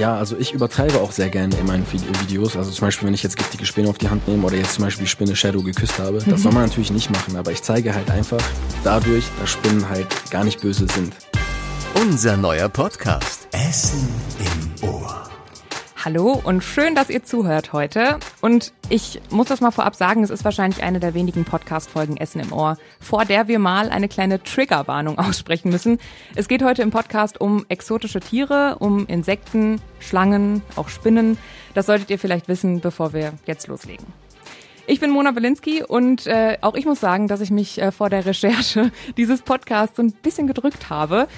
Ja, also ich übertreibe auch sehr gerne in meinen Videos. Also zum Beispiel, wenn ich jetzt giftige Spinne auf die Hand nehme oder jetzt zum Beispiel die Spinne Shadow geküsst habe. Das mhm. soll man natürlich nicht machen, aber ich zeige halt einfach dadurch, dass Spinnen halt gar nicht böse sind. Unser neuer Podcast. Essen im Ohr. Hallo und schön, dass ihr zuhört heute. Und ich muss das mal vorab sagen, es ist wahrscheinlich eine der wenigen Podcast-Folgen Essen im Ohr, vor der wir mal eine kleine Triggerwarnung aussprechen müssen. Es geht heute im Podcast um exotische Tiere, um Insekten, Schlangen, auch Spinnen. Das solltet ihr vielleicht wissen, bevor wir jetzt loslegen. Ich bin Mona Belinsky und äh, auch ich muss sagen, dass ich mich äh, vor der Recherche dieses Podcasts so ein bisschen gedrückt habe.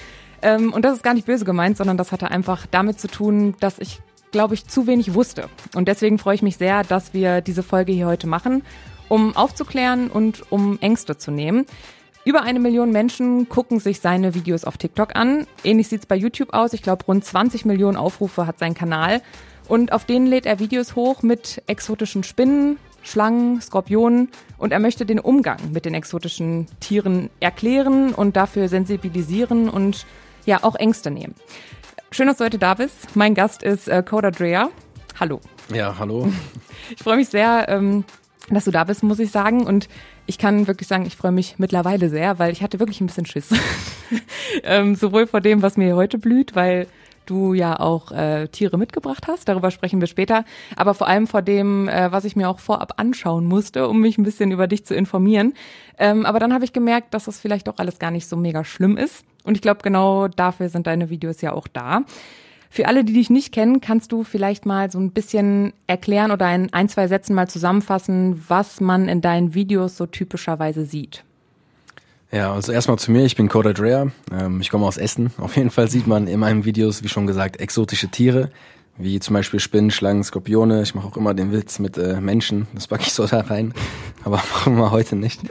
Ähm, und das ist gar nicht böse gemeint, sondern das hatte einfach damit zu tun, dass ich glaube ich, zu wenig wusste. Und deswegen freue ich mich sehr, dass wir diese Folge hier heute machen, um aufzuklären und um Ängste zu nehmen. Über eine Million Menschen gucken sich seine Videos auf TikTok an. Ähnlich sieht's bei YouTube aus. Ich glaube, rund 20 Millionen Aufrufe hat sein Kanal. Und auf denen lädt er Videos hoch mit exotischen Spinnen, Schlangen, Skorpionen. Und er möchte den Umgang mit den exotischen Tieren erklären und dafür sensibilisieren und ja auch Ängste nehmen. Schön, dass du heute da bist. Mein Gast ist äh, Coda Drea. Hallo. Ja, hallo. Ich freue mich sehr, ähm, dass du da bist, muss ich sagen. Und ich kann wirklich sagen, ich freue mich mittlerweile sehr, weil ich hatte wirklich ein bisschen Schiss. ähm, sowohl vor dem, was mir heute blüht, weil du ja auch äh, Tiere mitgebracht hast. Darüber sprechen wir später. Aber vor allem vor dem, äh, was ich mir auch vorab anschauen musste, um mich ein bisschen über dich zu informieren. Ähm, aber dann habe ich gemerkt, dass das vielleicht doch alles gar nicht so mega schlimm ist. Und ich glaube, genau dafür sind deine Videos ja auch da. Für alle, die dich nicht kennen, kannst du vielleicht mal so ein bisschen erklären oder in ein, zwei Sätzen mal zusammenfassen, was man in deinen Videos so typischerweise sieht. Ja, also erstmal zu mir, ich bin Coda Drea, ähm, ich komme aus Essen. Auf jeden Fall sieht man in meinen Videos, wie schon gesagt, exotische Tiere, wie zum Beispiel Spinnen, Schlangen, Skorpione. Ich mache auch immer den Witz mit äh, Menschen, das packe ich so da rein, aber machen wir heute nicht.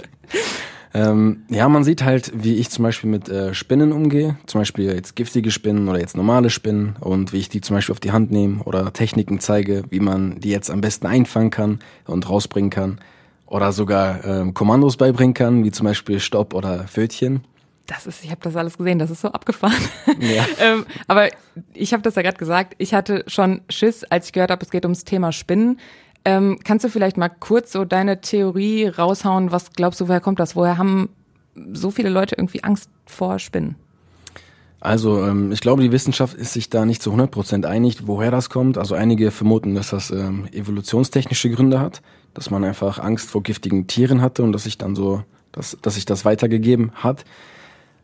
Ähm, ja, man sieht halt, wie ich zum Beispiel mit äh, Spinnen umgehe, zum Beispiel jetzt giftige Spinnen oder jetzt normale Spinnen und wie ich die zum Beispiel auf die Hand nehme oder Techniken zeige, wie man die jetzt am besten einfangen kann und rausbringen kann oder sogar ähm, Kommandos beibringen kann, wie zum Beispiel Stopp oder Fötchen. Das ist, ich habe das alles gesehen, das ist so abgefahren. Ja. ähm, aber ich habe das ja gerade gesagt, ich hatte schon Schiss, als ich gehört habe, es geht ums Thema Spinnen. Ähm, kannst du vielleicht mal kurz so deine Theorie raushauen? Was glaubst du, woher kommt das? Woher haben so viele Leute irgendwie Angst vor Spinnen? Also ähm, ich glaube, die Wissenschaft ist sich da nicht zu 100% einig, woher das kommt. Also einige vermuten, dass das ähm, evolutionstechnische Gründe hat dass man einfach Angst vor giftigen Tieren hatte und dass sich dann so, dass, dass sich das weitergegeben hat.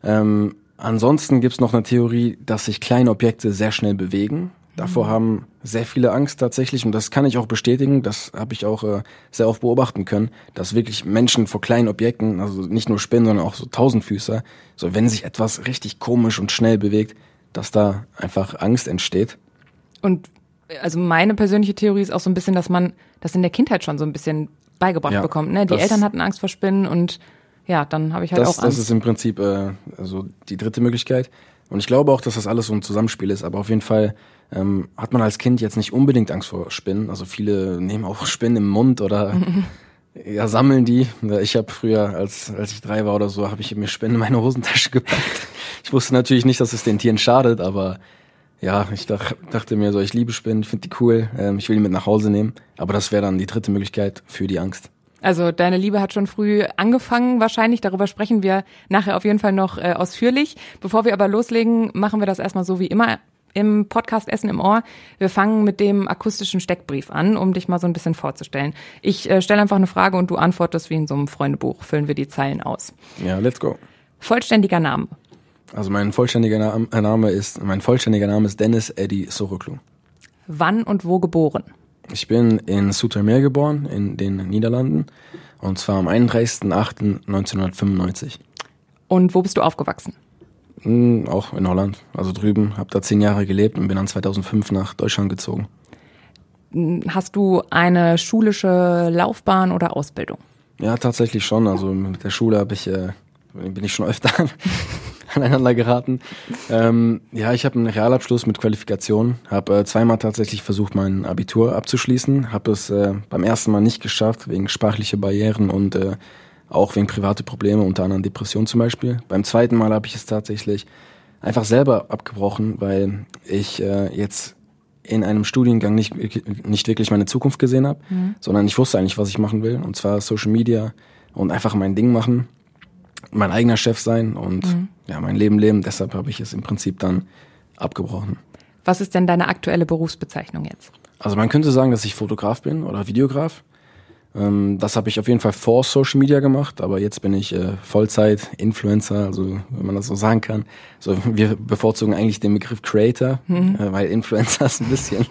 Ähm, ansonsten gibt's noch eine Theorie, dass sich kleine Objekte sehr schnell bewegen. Davor mhm. haben sehr viele Angst tatsächlich und das kann ich auch bestätigen. Das habe ich auch äh, sehr oft beobachten können, dass wirklich Menschen vor kleinen Objekten, also nicht nur Spinnen, sondern auch so Tausendfüßer, so wenn sich etwas richtig komisch und schnell bewegt, dass da einfach Angst entsteht. Und also meine persönliche Theorie ist auch so ein bisschen, dass man das in der Kindheit schon so ein bisschen beigebracht ja, bekommt. Ne? Die Eltern hatten Angst vor Spinnen und ja, dann habe ich halt das, auch Angst. Das ist im Prinzip äh, also die dritte Möglichkeit. Und ich glaube auch, dass das alles so ein Zusammenspiel ist. Aber auf jeden Fall ähm, hat man als Kind jetzt nicht unbedingt Angst vor Spinnen. Also viele nehmen auch Spinnen im Mund oder ja, sammeln die. Ich habe früher, als, als ich drei war oder so, habe ich mir Spinnen in meine Hosentasche gepackt. Ich wusste natürlich nicht, dass es den Tieren schadet, aber ja, ich dach, dachte mir so, ich liebe Spinnen, ich finde die cool, ähm, ich will die mit nach Hause nehmen. Aber das wäre dann die dritte Möglichkeit für die Angst. Also deine Liebe hat schon früh angefangen wahrscheinlich. Darüber sprechen wir nachher auf jeden Fall noch äh, ausführlich. Bevor wir aber loslegen, machen wir das erstmal so wie immer im Podcast Essen im Ohr. Wir fangen mit dem akustischen Steckbrief an, um dich mal so ein bisschen vorzustellen. Ich äh, stelle einfach eine Frage und du antwortest wie in so einem Freundebuch. Füllen wir die Zeilen aus. Ja, let's go. Vollständiger Name. Also mein vollständiger äh, Name ist, mein vollständiger Name ist Dennis Eddie Soroklu. Wann und wo geboren? Ich bin in Soetermeer geboren, in den Niederlanden. Und zwar am 31.08.1995. Und wo bist du aufgewachsen? Hm, auch in Holland, also drüben. Hab da zehn Jahre gelebt und bin dann 2005 nach Deutschland gezogen. Hm, hast du eine schulische Laufbahn oder Ausbildung? Ja, tatsächlich schon. Also mit der Schule habe ich, äh, bin ich schon öfter aneinander geraten. Ähm, ja, ich habe einen Realabschluss mit Qualifikation, habe äh, zweimal tatsächlich versucht, mein Abitur abzuschließen, habe es äh, beim ersten Mal nicht geschafft, wegen sprachlicher Barrieren und äh, auch wegen private Probleme, unter anderem Depression zum Beispiel. Beim zweiten Mal habe ich es tatsächlich einfach selber abgebrochen, weil ich äh, jetzt in einem Studiengang nicht, nicht wirklich meine Zukunft gesehen habe, Mhm. sondern ich wusste eigentlich, was ich machen will. Und zwar Social Media und einfach mein Ding machen, mein eigener Chef sein und Mhm. ja, mein Leben leben. Deshalb habe ich es im Prinzip dann abgebrochen. Was ist denn deine aktuelle Berufsbezeichnung jetzt? Also man könnte sagen, dass ich Fotograf bin oder Videograf. Ähm, das habe ich auf jeden Fall vor Social Media gemacht, aber jetzt bin ich äh, Vollzeit-Influencer, also wenn man das so sagen kann. So, wir bevorzugen eigentlich den Begriff Creator, äh, weil Influencer ist ein bisschen,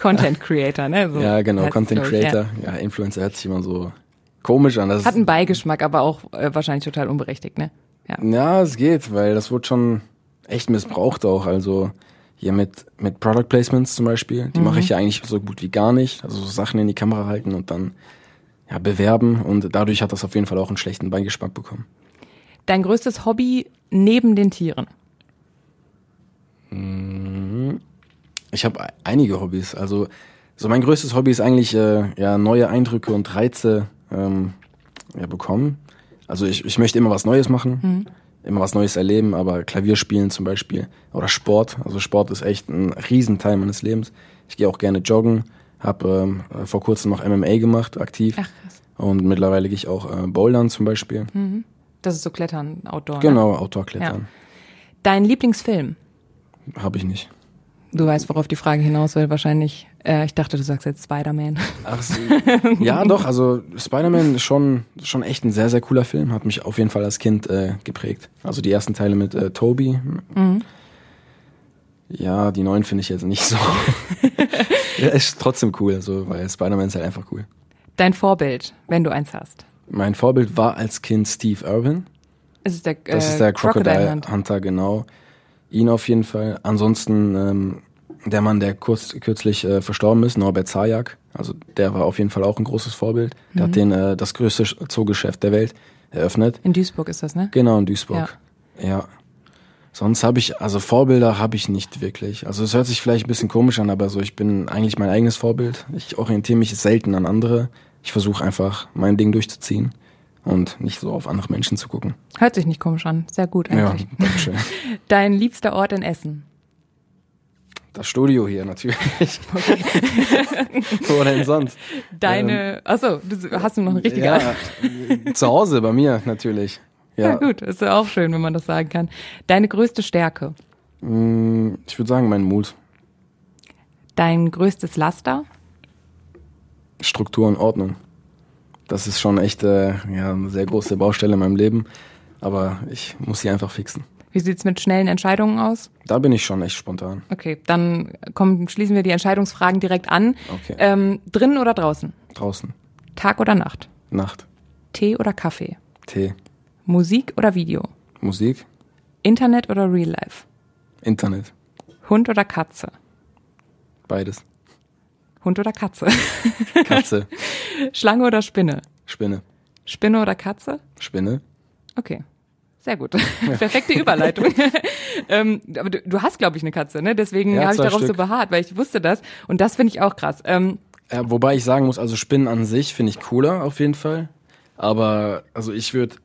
Content Creator, ne? So ja genau, Content Creator. Ja. Influencer hört sich immer so komisch an. Das. Hat einen Beigeschmack, aber auch äh, wahrscheinlich total unberechtigt, ne? Ja. Ja, es geht, weil das wird schon echt missbraucht auch. Also hier mit, mit Product Placements zum Beispiel, die mache ich ja eigentlich so gut wie gar nicht. Also so Sachen in die Kamera halten und dann ja, bewerben und dadurch hat das auf jeden Fall auch einen schlechten Beigeschmack bekommen. Dein größtes Hobby neben den Tieren? Ich habe einige Hobbys. Also so mein größtes Hobby ist eigentlich äh, ja neue Eindrücke und Reize ähm, ja, bekommen. Also ich, ich möchte immer was Neues machen, immer was Neues erleben, aber Klavierspielen zum Beispiel oder Sport. Also Sport ist echt ein Riesenteil meines Lebens. Ich gehe auch gerne joggen, habe ähm, vor kurzem noch MMA gemacht, aktiv. Ach, krass. Und mittlerweile gehe ich auch äh, bouldern zum Beispiel. Das ist so Klettern, Outdoor. Ne? Genau, Outdoor-Klettern. Dein Lieblingsfilm? Habe ich nicht. Du weißt, worauf die Frage hinaus will, wahrscheinlich. Äh, ich dachte, du sagst jetzt Spider-Man. Ach, so. ja, doch, also Spider-Man ist schon, schon echt ein sehr, sehr cooler Film. Hat mich auf jeden Fall als Kind äh, geprägt. Also die ersten Teile mit äh, Toby. Ja, die neuen finde ich jetzt nicht so. ja, ist trotzdem cool, so, weil Spider-Man ist halt einfach cool. Dein Vorbild, wenn du eins hast. Mein Vorbild war als Kind Steve Irwin. Es ist der, Das äh, ist der Crocodile, Hunt. Hunter, genau. Ihn auf jeden Fall. Ansonsten ähm, der Mann, der kurz, kürzlich äh, verstorben ist, Norbert Zajak. Also der war auf jeden Fall auch ein großes Vorbild. Der hat den äh, das größte Zoogeschäft der Welt eröffnet. In Duisburg ist das, ne? Genau, in Duisburg. Ja. Sonst habe ich, also Vorbilder habe ich nicht wirklich. Also es hört sich vielleicht ein bisschen komisch an, aber so, ich bin eigentlich mein eigenes Vorbild. Ich orientiere mich selten an andere. Ich versuche einfach mein Ding durchzuziehen und nicht so auf andere Menschen zu gucken. Hört sich nicht komisch an. Sehr gut Ja, eigentlich. dankeschön. Dein liebster Ort in Essen? Das Studio hier natürlich. Wo denn sonst? Deine, achso, du hast du noch eine richtige Antwort? Ja, zu Hause bei mir natürlich. Ja. Ja, gut, ist ja auch schön, wenn man das sagen kann. Deine größte Stärke? Mm, Ich würde sagen, mein Mut, Dein größtes Laster? Struktur und Ordnung. Das ist schon echt äh, ja, eine sehr große Baustelle in meinem Leben. Aber ich muss sie einfach fixen. Wie sieht's mit schnellen Entscheidungen aus? Da bin ich schon echt spontan. Okay, dann kommen, schließen wir die Entscheidungsfragen direkt an. Okay. Ähm, drinnen oder draußen? Draußen. Tag oder Nacht? Nacht. Tee oder Kaffee? Tee. Musik oder Video? Musik. Internet oder Real Life? Internet. Hund oder Katze? Beides. Hund oder Katze? Katze. Schlange oder Spinne? Spinne. Spinne oder Katze? Spinne. Okay. Sehr gut. Perfekte Überleitung. ähm, aber du, du hast, glaube ich, eine Katze, ne? Deswegen Ja, habe ich darauf so Stück. beharrt, weil ich wusste das. Und das finde ich auch krass. Ähm, Ja, wobei ich sagen muss, also Spinnen an sich finde ich cooler auf jeden Fall. Aber also ich würde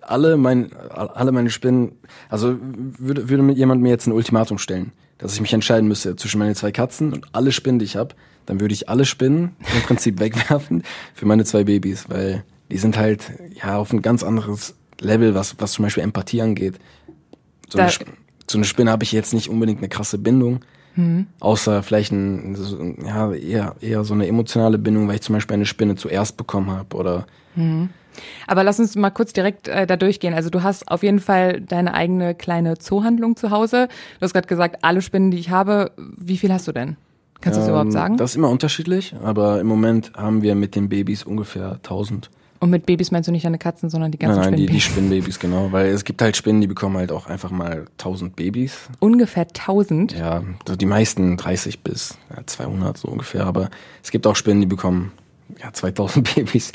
alle mein, alle meine Spinnen, also würde, würde mir jemand mir jetzt ein Ultimatum stellen, dass ich mich entscheiden müsste zwischen meine zwei Katzen und alle Spinnen, die ich habe, dann würde ich alle Spinnen im Prinzip wegwerfen für meine zwei Babys, weil die sind halt ja auf ein ganz anderes Level, was, was zum Beispiel Empathie angeht. So eine, zu einer Spinne habe ich jetzt nicht unbedingt eine krasse Bindung. Außer vielleicht ein, ja, eher, eher so eine emotionale Bindung, weil ich zum Beispiel eine Spinne zuerst bekommen habe oder aber lass uns mal kurz direkt äh, da durchgehen. Also du hast auf jeden Fall deine eigene kleine Zoohandlung zu Hause. Du hast gerade gesagt, alle Spinnen, die ich habe, wie viel hast du denn? Kannst du das überhaupt Ähm, sagen? Das ist immer unterschiedlich, aber im Moment haben wir mit den Babys ungefähr 1000. Und mit Babys meinst du nicht deine Katzen, sondern die ganzen nein, nein, die, die Spinnenbabys? Spinnenbabys, genau. Weil es gibt halt Spinnen, die bekommen halt auch einfach mal 1000 Babys. Ungefähr 1000. Ja, so die meisten 30 bis ja, 200 so ungefähr. Aber es gibt auch Spinnen, die bekommen ja 2000 Babys.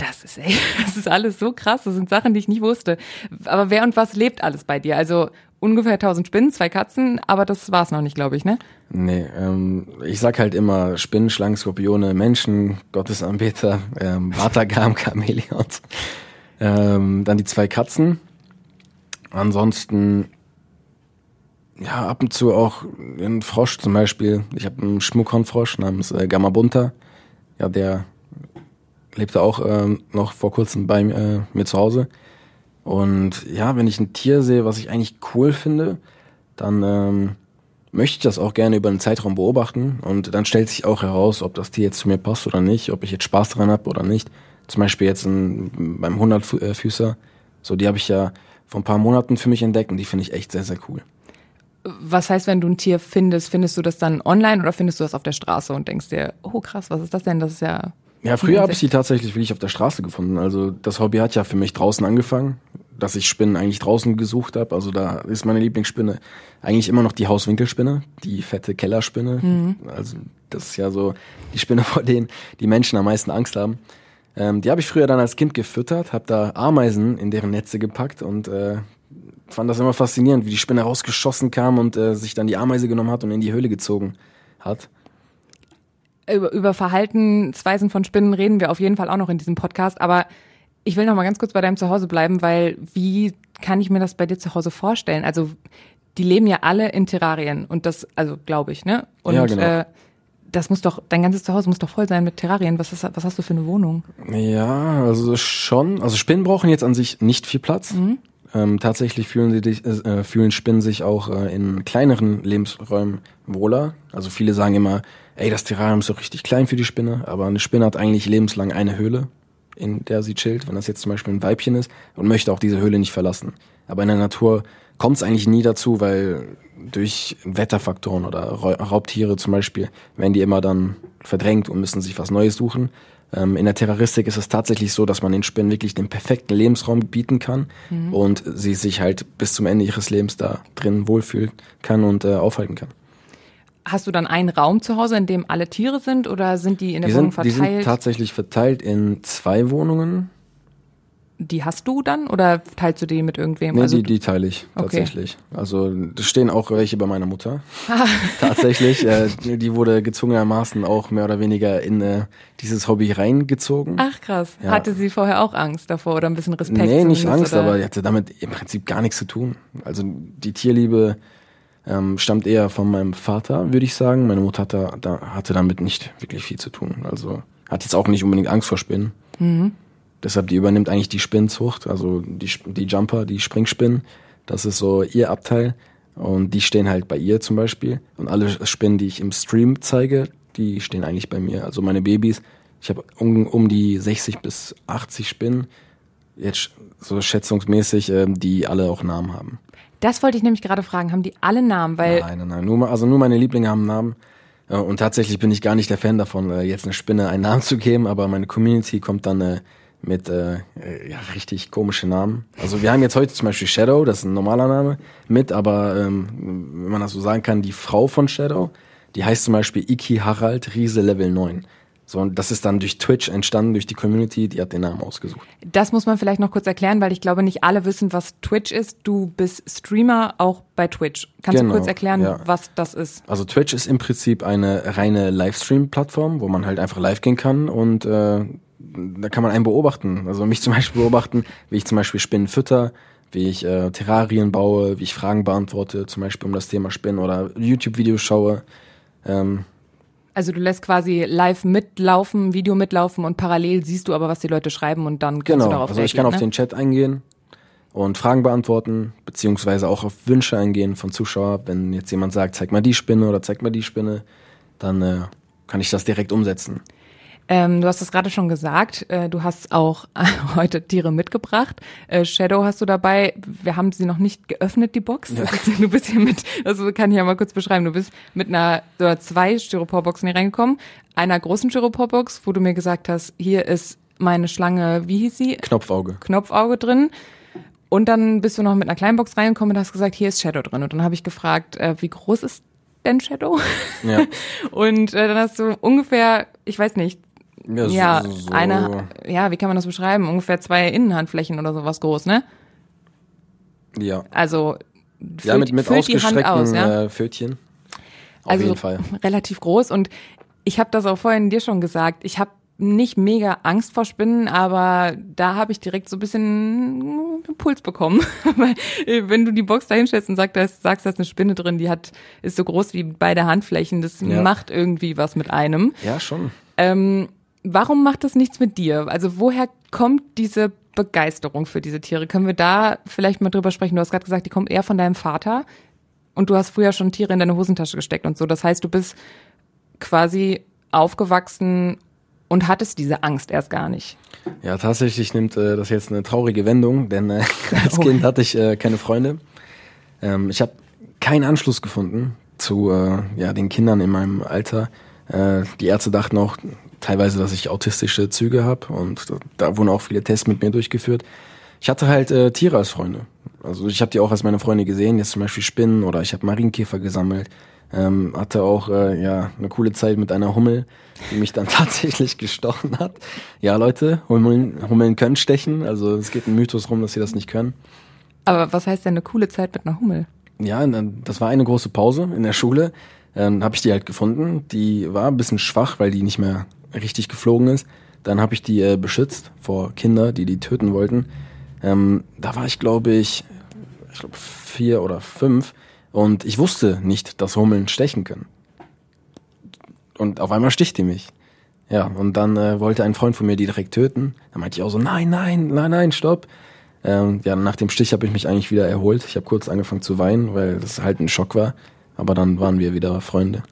Das ist, ey, das ist alles so krass. Das sind Sachen, die ich nicht wusste. Aber wer und was lebt alles bei dir? Also ungefähr 1000 Spinnen, zwei Katzen, aber das war's noch nicht, glaube ich, ne? Nee, ähm, ich sag halt immer Spinnen, Schlangen, Skorpione, Menschen, Gottesanbeter, ähm, Vatagam, Chamäleons. Ähm, dann die zwei Katzen. Ansonsten, ja, ab und zu auch ein Frosch zum Beispiel. Ich habe einen Schmuckhornfrosch namens äh, Gamma Bunta. Ja, der lebte auch ähm, noch vor kurzem bei äh, mir zu Hause. Und ja, wenn ich ein Tier sehe, was ich eigentlich cool finde, dann ähm, möchte ich das auch gerne über einen Zeitraum beobachten. Und dann stellt sich auch heraus, ob das Tier jetzt zu mir passt oder nicht, ob ich jetzt Spaß dran habe oder nicht. Zum Beispiel jetzt ein, beim 100-Füßer. So, die habe ich ja vor ein paar Monaten für mich entdeckt und die finde ich echt sehr, sehr cool. Was heißt, wenn du ein Tier findest, findest du das dann online oder findest du das auf der Straße und denkst dir, oh krass, was ist das denn? Das ist ja. Ja, früher habe ich die tatsächlich wirklich auf der Straße gefunden. Also das Hobby hat ja für mich draußen angefangen, dass ich Spinnen eigentlich draußen gesucht habe. Also da ist meine Lieblingsspinne eigentlich immer noch die Hauswinkelspinne, die fette Kellerspinne. Mhm. Also das ist ja so die Spinne, vor denen die Menschen am meisten Angst haben. Ähm, die habe ich früher dann als Kind gefüttert, habe da Ameisen in deren Netze gepackt und äh, fand das immer faszinierend, wie die Spinne rausgeschossen kam und äh, sich dann die Ameise genommen hat und in die Höhle gezogen hat. Über, über Verhaltensweisen von Spinnen reden wir auf jeden Fall auch noch in diesem Podcast, aber ich will noch mal ganz kurz bei deinem Zuhause bleiben, weil wie kann ich mir das bei dir zu Hause vorstellen? Also die leben ja alle in Terrarien und das, also glaube ich, ne? Und ja, genau. äh, das muss doch, dein ganzes Zuhause muss doch voll sein mit Terrarien. Was, ist, was hast du für eine Wohnung? Ja, also schon. Also Spinnen brauchen jetzt an sich nicht viel Platz. Mhm. Ähm, tatsächlich fühlen, sie dich, äh, fühlen Spinnen sich auch äh, in kleineren Lebensräumen wohler. Also viele sagen immer, ey, das Terrarium ist doch richtig klein für die Spinne, aber eine Spinne hat eigentlich lebenslang eine Höhle, in der sie chillt, wenn das jetzt zum Beispiel ein Weibchen ist und möchte auch diese Höhle nicht verlassen. Aber in der Natur kommt es eigentlich nie dazu, weil durch Wetterfaktoren oder Raubtiere zum Beispiel werden die immer dann verdrängt und müssen sich was Neues suchen. Ähm, in der Terroristik ist es tatsächlich so, dass man den Spinnen wirklich den perfekten Lebensraum bieten kann mhm. und sie sich halt bis zum Ende ihres Lebens da drin wohlfühlen kann und äh, aufhalten kann. Hast du dann einen Raum zu Hause, in dem alle Tiere sind oder sind die in der die Wohnung sind, verteilt? Die sind tatsächlich verteilt in zwei Wohnungen die hast du dann oder teilst du die mit irgendwem? Nee, also die, die teile ich tatsächlich. Okay. Also da stehen auch welche bei meiner Mutter. tatsächlich. Äh, die wurde gezwungenermaßen auch mehr oder weniger in äh, dieses Hobby reingezogen. Ach krass. Ja. Hatte sie vorher auch Angst davor oder ein bisschen Respekt? Nee, nicht Angst, oder? aber die hatte damit im Prinzip gar nichts zu tun. Also die Tierliebe ähm, stammt eher von meinem Vater, würde ich sagen. Meine Mutter hatte, da, hatte damit nicht wirklich viel zu tun. Also hat jetzt auch nicht unbedingt Angst vor Spinnen. Mhm. Deshalb, die übernimmt eigentlich die Spinnzucht, also die, die Jumper, die Springspinnen. Das ist so ihr Abteil. Und die stehen halt bei ihr zum Beispiel. Und alle Spinnen, die ich im Stream zeige, die stehen eigentlich bei mir. Also meine Babys, ich habe um, um die 60 bis 80 Spinnen, jetzt so schätzungsmäßig, äh, die alle auch Namen haben. Das wollte ich nämlich gerade fragen. Haben die alle Namen? Weil nein, nein, nein. Nur, also nur meine Lieblinge haben Namen. Und tatsächlich bin ich gar nicht der Fan davon, äh, jetzt eine Spinne einen Namen zu geben, aber meine Community kommt dann äh, mit äh, ja, richtig komischen Namen. Also wir haben jetzt heute zum Beispiel Shadow, das ist ein normaler Name, mit, aber ähm, wenn man das so sagen kann, die Frau von Shadow, die heißt zum Beispiel Iki Harald Riese Level 9. So, und das ist dann durch Twitch entstanden, durch die Community, die hat den Namen ausgesucht. Das muss man vielleicht noch kurz erklären, weil ich glaube, nicht alle wissen, was Twitch ist. Du bist Streamer auch bei Twitch. Kannst genau, du kurz erklären, ja. was das ist? Also Twitch ist im Prinzip eine reine Livestream-Plattform, wo man halt einfach live gehen kann und äh, da kann man einen beobachten. Also mich zum Beispiel beobachten, wie ich zum Beispiel Spinnen fütter, wie ich äh, Terrarien baue, wie ich Fragen beantworte, zum Beispiel um das Thema Spinnen oder YouTube-Videos schaue. Ähm, also du lässt quasi live mitlaufen, Video mitlaufen und parallel siehst du aber, was die Leute schreiben und dann kannst genau. du darauf Also ich kann ne? auf den Chat eingehen und Fragen beantworten, beziehungsweise auch auf Wünsche eingehen von Zuschauern. Wenn jetzt jemand sagt, zeig mal die Spinne oder zeig mal die Spinne, dann äh, kann ich das direkt umsetzen. Ähm, du hast es gerade schon gesagt, äh, du hast auch heute Tiere mitgebracht. Äh, Shadow hast du dabei. Wir haben sie noch nicht geöffnet, die Box. Ja. du bist hier mit, also kann ich ja mal kurz beschreiben. Du bist mit einer oder zwei Styroporboxen hier reingekommen. Einer großen Styroporbox, wo du mir gesagt hast, hier ist meine Schlange, wie hieß sie? Knopfauge. Knopfauge drin. Und dann bist du noch mit einer kleinen Box reingekommen und hast gesagt, hier ist Shadow drin. Und dann habe ich gefragt, äh, wie groß ist denn Shadow? Ja. und äh, dann hast du ungefähr, ich weiß nicht, ja, ja so. eine, ja, wie kann man das beschreiben? Ungefähr zwei Innenhandflächen oder sowas groß, ne? Ja. Also füllt, ja, mit, mit füllt ausgestreckten aus, ja? äh, Pfötchen. Auf also jeden Fall. relativ groß und ich habe das auch vorhin dir schon gesagt. Ich habe nicht mega Angst vor Spinnen, aber da habe ich direkt so ein bisschen einen Puls bekommen. Weil äh, wenn du die Box da hinstellst und sagst, da ist, sagst, da ist eine Spinne drin, die hat, ist so groß wie beide Handflächen, das Ja. macht irgendwie was mit einem. Ja, schon. Ähm, warum macht das nichts mit dir? Also woher kommt diese Begeisterung für diese Tiere? Können wir da vielleicht mal drüber sprechen? Du hast gerade gesagt, die kommt eher von deinem Vater und du hast früher schon Tiere in deine Hosentasche gesteckt und so. Das heißt, du bist quasi aufgewachsen und hattest diese Angst erst gar nicht. Ja, tatsächlich nimmt äh, das jetzt eine traurige Wendung, denn äh, als Oh. Kind hatte ich äh, keine Freunde. Ähm, ich habe keinen Anschluss gefunden zu äh, ja, den Kindern in meinem Alter. Äh, die Ärzte dachten auch teilweise, dass ich autistische Züge habe und da, wurden auch viele Tests mit mir durchgeführt. Ich hatte halt äh, Tiere als Freunde. Also ich habe die auch als meine Freunde gesehen, jetzt zum Beispiel Spinnen oder ich habe Marienkäfer gesammelt. Ähm, hatte auch äh, ja eine coole Zeit mit einer Hummel, die mich dann tatsächlich gestochen hat. Ja, Leute, Hummeln, Hummeln können stechen. Also es geht ein Mythos rum, dass sie das nicht können. Aber was heißt denn eine coole Zeit mit einer Hummel? Ja, das war eine große Pause in der Schule. Ähm, habe ich die halt gefunden. Die war ein bisschen schwach, weil die nicht mehr richtig geflogen ist. Dann habe ich die äh, beschützt vor Kinder, die die töten wollten. Ähm, da war ich, glaube ich, ich glaube vier oder fünf. Und ich wusste nicht, dass Hummeln stechen können. Und auf einmal sticht die mich. Ja, und dann äh, wollte ein Freund von mir die direkt töten. Dann meinte ich auch so, nein, nein, nein, nein, stopp. Ähm, ja, nach dem Stich habe ich mich eigentlich wieder erholt. Ich habe kurz angefangen zu weinen, weil das halt ein Schock war. Aber dann waren wir wieder Freunde.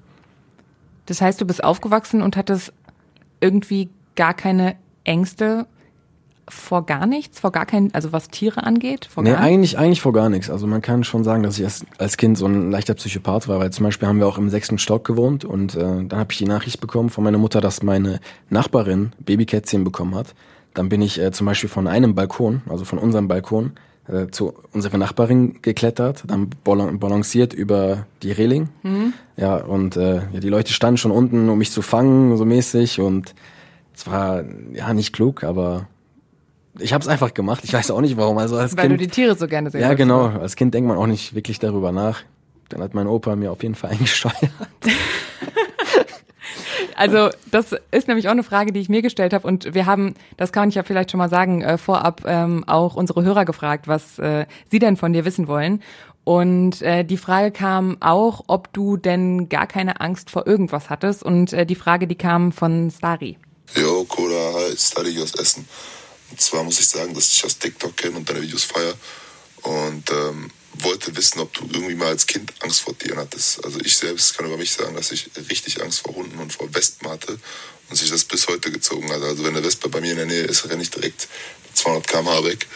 Das heißt, du bist aufgewachsen und hattest irgendwie gar keine Ängste vor gar nichts, vor gar kein, also was Tiere angeht, vor Nee, gar eigentlich, eigentlich vor gar nichts. Also man kann schon sagen, dass ich als, als Kind so ein leichter Psychopath war, weil zum Beispiel haben wir auch im sechsten Stock gewohnt und äh, dann habe ich die Nachricht bekommen von meiner Mutter, dass meine Nachbarin Babykätzchen bekommen hat. Dann bin ich äh, zum Beispiel von einem Balkon, also von unserem Balkon, äh, zu unserer Nachbarin geklettert, dann balan- balanciert über die Reling. Ja, und äh, ja, die Leute standen schon unten, um mich zu fangen, so mäßig. Und es war ja nicht klug, aber ich habe es einfach gemacht. Ich weiß auch nicht warum. Also als weil kind, du die Tiere so gerne sehen ja, genau. Als Kind denkt man auch nicht wirklich darüber nach. Dann hat mein Opa mir auf jeden Fall eingesteuert. Also das ist nämlich auch eine Frage, die ich mir gestellt habe und wir haben, das kann ich ja vielleicht schon mal sagen, äh, vorab ähm, auch unsere Hörer gefragt, was äh, sie denn von dir wissen wollen. Und äh, die Frage kam auch, ob du denn gar keine Angst vor irgendwas hattest. Und äh, die Frage, die kam von Stari. Jo, Koda, hi, hier aus Essen. Und zwar muss ich sagen, dass ich aus TikTok kenne und deine Videos feier. Und ähm, wollte wissen, ob du irgendwie mal als Kind Angst vor Tieren hattest. Also ich selbst kann über mich sagen, dass ich richtig Angst vor Hunden und vor Wespen hatte und sich das bis heute gezogen hat. Also wenn eine Wespe bei mir in der Nähe ist, renne ich direkt mit 200 km/h weg.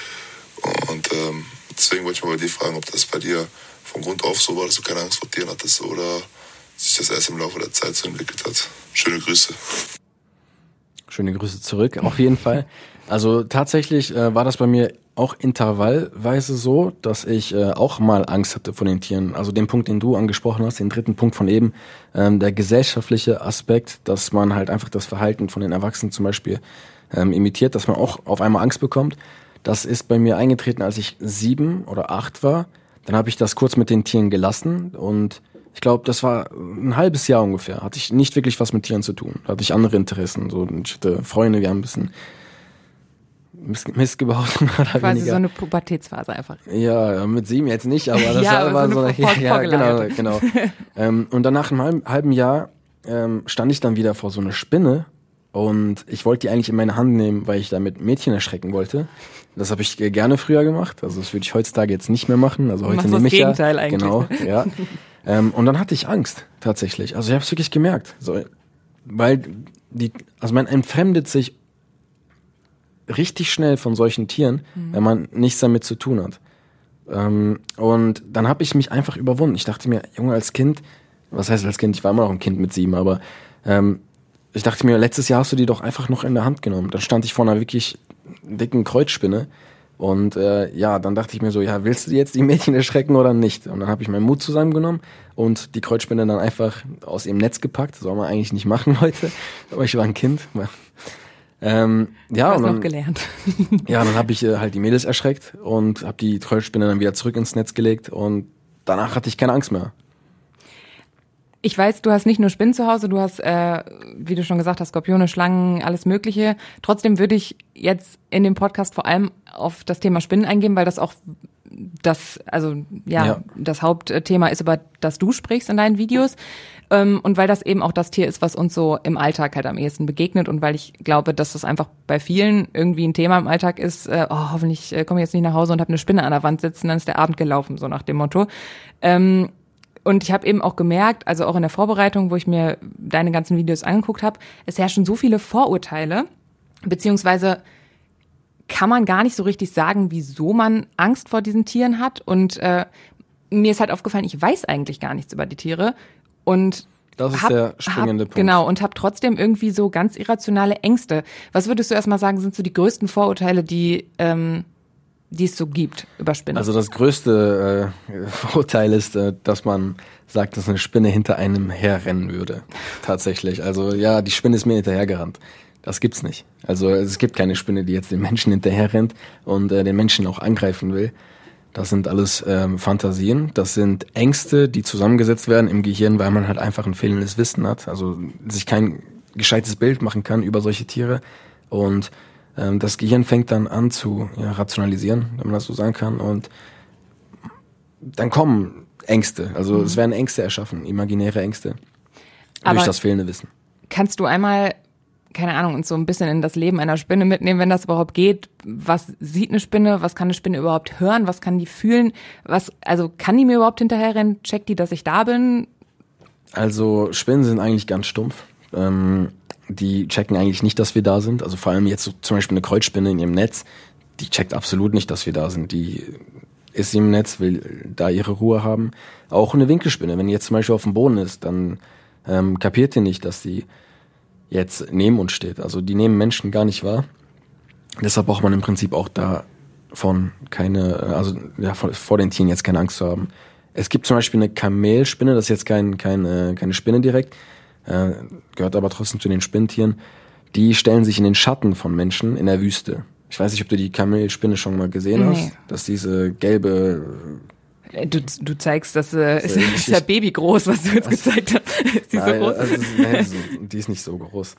Und ähm, deswegen wollte ich mal bei dir fragen, ob das bei dir von Grund auf so war, dass du keine Angst vor Tieren hattest oder sich das erst im Laufe der Zeit so entwickelt hat. Schöne Grüße. Schöne Grüße zurück, auf jeden Fall. Also tatsächlich äh, war das bei mir auch intervallweise so, dass ich äh, auch mal Angst hatte vor den Tieren. Also den Punkt, den du angesprochen hast, den dritten Punkt von eben, ähm, der gesellschaftliche Aspekt, dass man halt einfach das Verhalten von den Erwachsenen zum Beispiel ähm, imitiert, dass man auch auf einmal Angst bekommt. Das ist bei mir eingetreten, als ich sieben oder acht war. Dann habe ich das kurz mit den Tieren gelassen und ich glaube, das war ein halbes Jahr ungefähr. Hatte ich nicht wirklich was mit Tieren zu tun. Da hatte ich andere Interessen. So, ich hatte Freunde, wir haben ein bisschen Mist, Mist gebaut, mehr oder Quasi weniger. so eine Pubertätsphase einfach. Ja, mit sieben jetzt nicht, aber das Ja, war, war so so, eine ja, genau, genau. ähm, und dann nach einem halben, halben Jahr ähm, stand ich dann wieder vor so einer Spinne und ich wollte die eigentlich in meine Hand nehmen, weil ich damit Mädchen erschrecken wollte. Das habe ich äh, gerne früher gemacht, also das würde ich heutzutage jetzt nicht mehr machen. Also heute nehme das ich Gegenteil ja, eigentlich. genau, ja. ähm, und dann hatte ich Angst tatsächlich. Also ich habe es wirklich gemerkt, so, weil die, also man entfremdet sich richtig schnell von solchen Tieren, wenn man nichts damit zu tun hat. Ähm, und dann habe ich mich einfach überwunden. Ich dachte mir, Junge, als Kind, was heißt als Kind? Ich war immer noch ein Kind mit sieben, aber ähm, ich dachte mir, letztes Jahr hast du die doch einfach noch in der Hand genommen. Dann stand ich vor einer wirklich dicken Kreuzspinne. Und äh, ja, dann dachte ich mir so, ja, willst du jetzt die Mädchen erschrecken oder nicht? Und dann habe ich meinen Mut zusammengenommen und die Kreuzspinne dann einfach aus ihrem Netz gepackt. Soll man eigentlich nicht machen, Leute. Aber ich war ein Kind. Ähm, ja, Du hast und dann, noch gelernt. ja, dann habe ich äh, halt die Mädels erschreckt und habe die Trollspinne dann wieder zurück ins Netz gelegt und danach hatte ich keine Angst mehr. Ich weiß, du hast nicht nur Spinnen zu Hause, du hast, äh, wie du schon gesagt hast, Skorpione, Schlangen, alles Mögliche. Trotzdem würde ich jetzt in dem Podcast vor allem auf das Thema Spinnen eingehen, weil das auch das, also ja, Ja. das Hauptthema ist, über das du sprichst in deinen Videos. Ähm, und weil das eben auch das Tier ist, was uns so im Alltag halt am ehesten begegnet und weil ich glaube, dass das einfach bei vielen irgendwie ein Thema im Alltag ist, äh, oh, hoffentlich äh, komme ich jetzt nicht nach Hause und habe eine Spinne an der Wand sitzen, dann ist der Abend gelaufen, so nach dem Motto. Ähm, und ich habe eben auch gemerkt, also auch in der Vorbereitung, wo ich mir deine ganzen Videos angeguckt habe, es herrschen so viele Vorurteile, beziehungsweise kann man gar nicht so richtig sagen, wieso man Angst vor diesen Tieren hat. Und äh, mir ist halt aufgefallen, ich weiß eigentlich gar nichts über die Tiere. Und Das ist hab, der springende hab, Punkt. Genau, und habe trotzdem irgendwie so ganz irrationale Ängste. Was würdest du erstmal sagen, sind so die größten Vorurteile, die, ähm, die es so gibt über Spinnen? Also das größte äh, Vorurteil ist, äh, dass man sagt, dass eine Spinne hinter einem herrennen würde. Tatsächlich. Also ja, die Spinne ist mir hinterhergerannt. Das gibt's nicht. Also es gibt keine Spinne, die jetzt den Menschen hinterherrennt und äh, den Menschen auch angreifen will. Das sind alles ähm, Fantasien. Das sind Ängste, die zusammengesetzt werden im Gehirn, weil man halt einfach ein fehlendes Wissen hat. Also sich kein gescheites Bild machen kann über solche Tiere. Und ähm, das Gehirn fängt dann an zu ja, rationalisieren, wenn man das so sagen kann. Und dann kommen Ängste. Also es werden Ängste erschaffen, imaginäre Ängste. Aber- durch das fehlende Wissen. Kannst du einmal, keine Ahnung, uns so ein bisschen in das Leben einer Spinne mitnehmen, wenn das überhaupt geht? Was sieht eine Spinne? Was kann eine Spinne überhaupt hören? Was kann die fühlen? Was, also kann die mir überhaupt hinterherrennen? Checkt die, dass ich da bin? Also Spinnen sind eigentlich ganz stumpf. Ähm, die checken eigentlich nicht, dass wir da sind. Also vor allem jetzt so zum Beispiel eine Kreuzspinne in ihrem Netz, die checkt absolut nicht, dass wir da sind. Die ist im Netz, will da ihre Ruhe haben. Auch eine Winkelspinne, wenn die jetzt zum Beispiel auf dem Boden ist, dann ähm, kapiert die nicht, dass die jetzt neben uns steht. Also die nehmen Menschen gar nicht wahr. Deshalb braucht man im Prinzip auch davon keine, äh, also ja, vor, vor den Tieren jetzt keine Angst zu haben. Es gibt zum Beispiel eine Kamelspinne, das ist jetzt kein, kein, äh, keine Spinne direkt, äh, gehört aber trotzdem zu den Spinntieren. Die stellen sich in den Schatten von Menschen in der Wüste. Ich weiß nicht, ob du die Kamelspinne schon mal gesehen Nee. hast. Das ist diese gelbe, Du, du zeigst, das äh, ist, ich- ist ja Baby groß, was du jetzt gezeigt hast. Ist die so Nein, groß? also, so, die ist nicht so groß.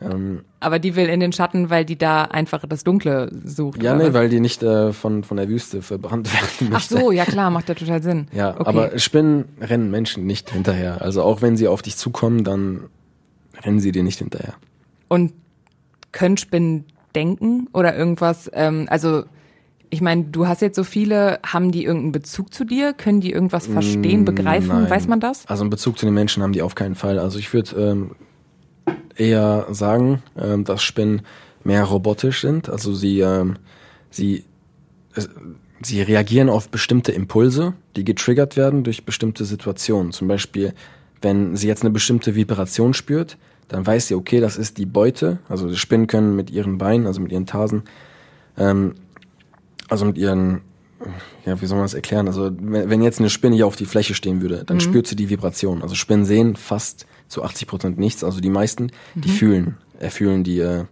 Ähm, Aber die will in den Schatten, weil die da einfach das Dunkle sucht. ja, nee, was? weil die nicht äh, von, von der Wüste verbrannt werden Ach möchte. so, ja klar, macht ja total Sinn. Ja, okay. aber Spinnen rennen Menschen nicht hinterher. Also auch wenn sie auf dich zukommen, dann rennen sie dir nicht hinterher. Und können Spinnen denken oder irgendwas? Ähm, also ich meine, du hast jetzt so viele, haben die irgendeinen Bezug zu dir? Können die irgendwas verstehen, begreifen? Nein. Weiß man das? Also einen Bezug zu den Menschen haben die auf keinen Fall. Also ich würde ähm, eher sagen, ähm, dass Spinnen mehr robotisch sind. Also sie, ähm, sie, es, sie reagieren auf bestimmte Impulse, die getriggert werden durch bestimmte Situationen. Zum Beispiel, wenn sie jetzt eine bestimmte Vibration spürt, dann weiß sie, okay, das ist die Beute. Also die Spinnen können mit ihren Beinen, also mit ihren Tarsen, ähm, also mit ihren, ja, wie soll man das erklären? Also wenn, wenn jetzt eine Spinne hier auf die Fläche stehen würde, dann spürt sie die Vibration. Also Spinnen sehen fast zu 80 Prozent nichts. Also die meisten, die fühlen, erfühlen die äh,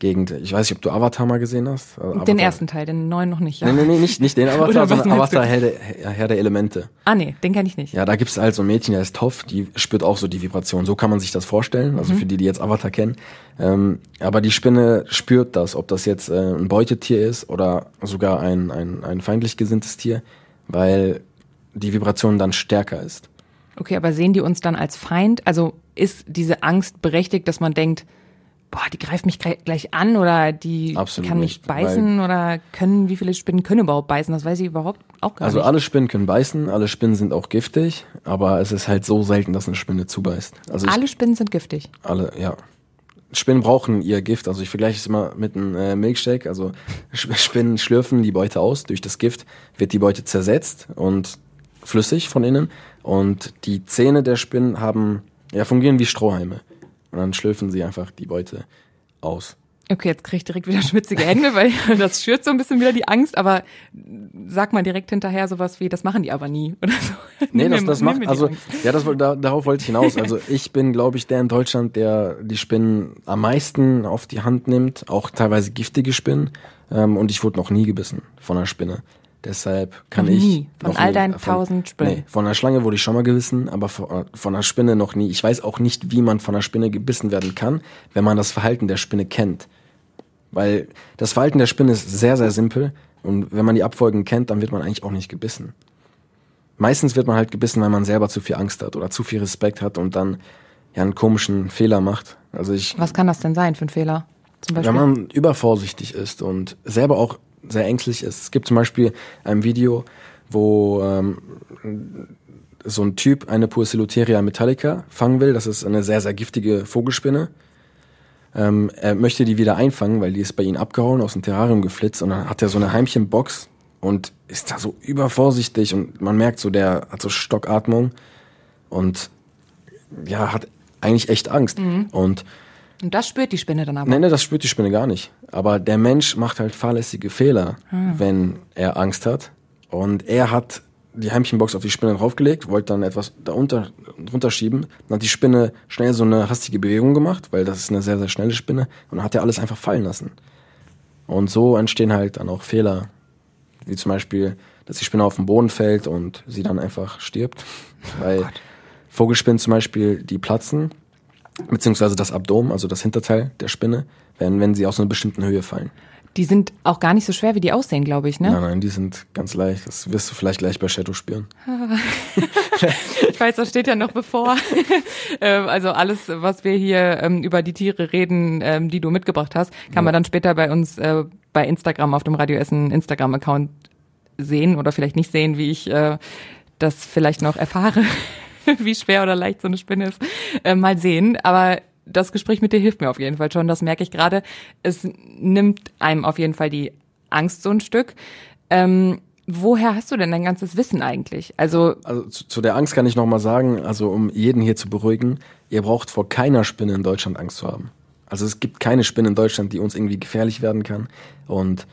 Gegend. Ich weiß nicht, ob du Avatar mal gesehen hast. Also Den Avatar. ersten Teil, den neuen noch nicht. Ja. Nee, nee, nee, nicht, nicht den Avatar, sondern? Avatar Herr der, Herr der Elemente. Ah nee, den kenne ich nicht. Ja, da gibt's halt so ein Mädchen, der ist Toff, die spürt auch so die Vibration. So kann man sich das vorstellen, also für die, die jetzt Avatar kennen. Ähm, aber die Spinne spürt das, ob das jetzt äh, ein Beutetier ist oder sogar ein, ein, ein feindlich gesinntes Tier, weil die Vibration dann stärker ist. Okay, aber sehen die uns dann als Feind? Also ist diese Angst berechtigt, dass man denkt, boah, die greift mich gleich an oder die Absolut kann mich nicht, beißen oder können, wie viele Spinnen können überhaupt beißen? Das weiß ich überhaupt auch gar Also nicht. alle Spinnen können beißen, alle Spinnen sind auch giftig, aber es ist halt so selten, dass eine Spinne zubeißt. Also ich, Alle Spinnen sind giftig. Alle, ja. Spinnen brauchen ihr Gift. Also ich vergleiche es immer mit einem äh, Milkshake. Also Sp- Spinnen schlürfen die Beute aus. Durch das Gift wird die Beute zersetzt und flüssig von innen. Und die Zähne der Spinnen haben, ja, fungieren wie Strohhalme. Und dann schlürfen sie einfach die Beute aus. Okay, jetzt krieg ich direkt wieder schwitzige Hände, weil das schürt so ein bisschen wieder die Angst, aber sag mal direkt hinterher sowas wie, das machen die aber nie oder so. Nee, das, das macht, also, Angst. ja, das, da, darauf wollte ich hinaus. Also, ich bin, glaube ich, der in Deutschland, der die Spinnen am meisten auf die Hand nimmt, auch teilweise giftige Spinnen. Ähm, und ich wurde noch nie gebissen von einer Spinne. Deshalb kann Noch ich. nie. Von noch all nie. deinen Von- tausend Spinnen. Nee, von einer Schlange wurde ich schon mal gebissen, aber von, von einer Spinne noch nie. Ich weiß auch nicht, wie man von einer Spinne gebissen werden kann, wenn man das Verhalten der Spinne kennt. Weil das Verhalten der Spinne ist sehr, sehr simpel. Und wenn man die Abfolgen kennt, dann wird man eigentlich auch nicht gebissen. Meistens wird man halt gebissen, weil man selber zu viel Angst hat oder zu viel Respekt hat und dann ja einen komischen Fehler macht. Also ich, Was kann das denn sein für ein Fehler? Zum Beispiel. wenn man übervorsichtig ist und selber auch sehr ängstlich ist. Es gibt zum Beispiel ein Video, wo ähm, so ein Typ eine Puerciluteria metallica fangen will. Das ist eine sehr, sehr giftige Vogelspinne. Ähm, er möchte die wieder einfangen, weil die ist bei ihm abgehauen, aus dem Terrarium geflitzt und dann hat er so eine Heimchenbox und ist da so übervorsichtig und man merkt so, der hat so Stockatmung und ja, hat eigentlich echt Angst. Und und das spürt die Spinne dann aber. Nein, nein, das spürt die Spinne gar nicht. Aber der Mensch macht halt fahrlässige Fehler, wenn er Angst hat. Und er hat die Heimchenbox auf die Spinne draufgelegt, wollte dann etwas da unter, drunter schieben. Dann hat die Spinne schnell so eine hastige Bewegung gemacht, weil das ist eine sehr, sehr schnelle Spinne. Und dann hat er alles einfach fallen lassen. Und so entstehen halt dann auch Fehler. Wie zum Beispiel, dass die Spinne auf den Boden fällt und sie dann einfach stirbt. Weil Vogelspinnen zum Beispiel, die platzen, beziehungsweise das Abdomen, also das Hinterteil der Spinne, wenn, wenn sie aus einer bestimmten Höhe fallen. Die sind auch gar nicht so schwer, wie die aussehen, glaube ich, ne? Nein, nein, die sind ganz leicht. Das wirst du vielleicht gleich bei Shadow spüren. Ich weiß, das steht ja noch bevor. Ähm, also alles, was wir hier ähm, über die Tiere reden, ähm, die du mitgebracht hast, kann man dann später bei uns äh, bei Instagram auf dem Radio Essen Instagram-Account sehen oder vielleicht nicht sehen, wie ich äh, das vielleicht noch erfahre, wie schwer oder leicht so eine Spinne ist. Äh, mal sehen. Aber das Gespräch mit dir hilft mir auf jeden Fall schon. Das merke ich gerade. Es nimmt einem auf jeden Fall die Angst so ein Stück. Ähm, woher hast du denn dein ganzes Wissen eigentlich? Also Also zu, zu der Angst kann ich nochmal sagen, also um jeden hier zu beruhigen, ihr braucht vor keiner Spinne in Deutschland Angst zu haben. Also es gibt keine Spinne in Deutschland, die uns irgendwie gefährlich werden kann. Und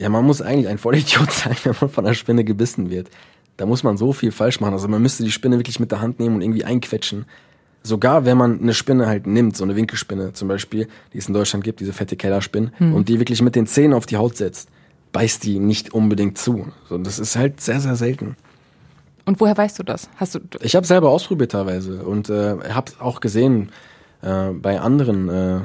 ja, man muss eigentlich ein Vollidiot sein, wenn man von einer Spinne gebissen wird. Da muss man so viel falsch machen. Also man müsste die Spinne wirklich mit der Hand nehmen und irgendwie einquetschen. Sogar wenn man eine Spinne halt nimmt, so eine Winkelspinne zum Beispiel, die es in Deutschland gibt, diese fette Kellerspinne, und die wirklich mit den Zähnen auf die Haut setzt, beißt die nicht unbedingt zu. So, das ist halt sehr, sehr selten. Und woher weißt du das? Hast du Ich habe selber ausprobiert teilweise und äh, habe auch gesehen äh, bei anderen. Äh,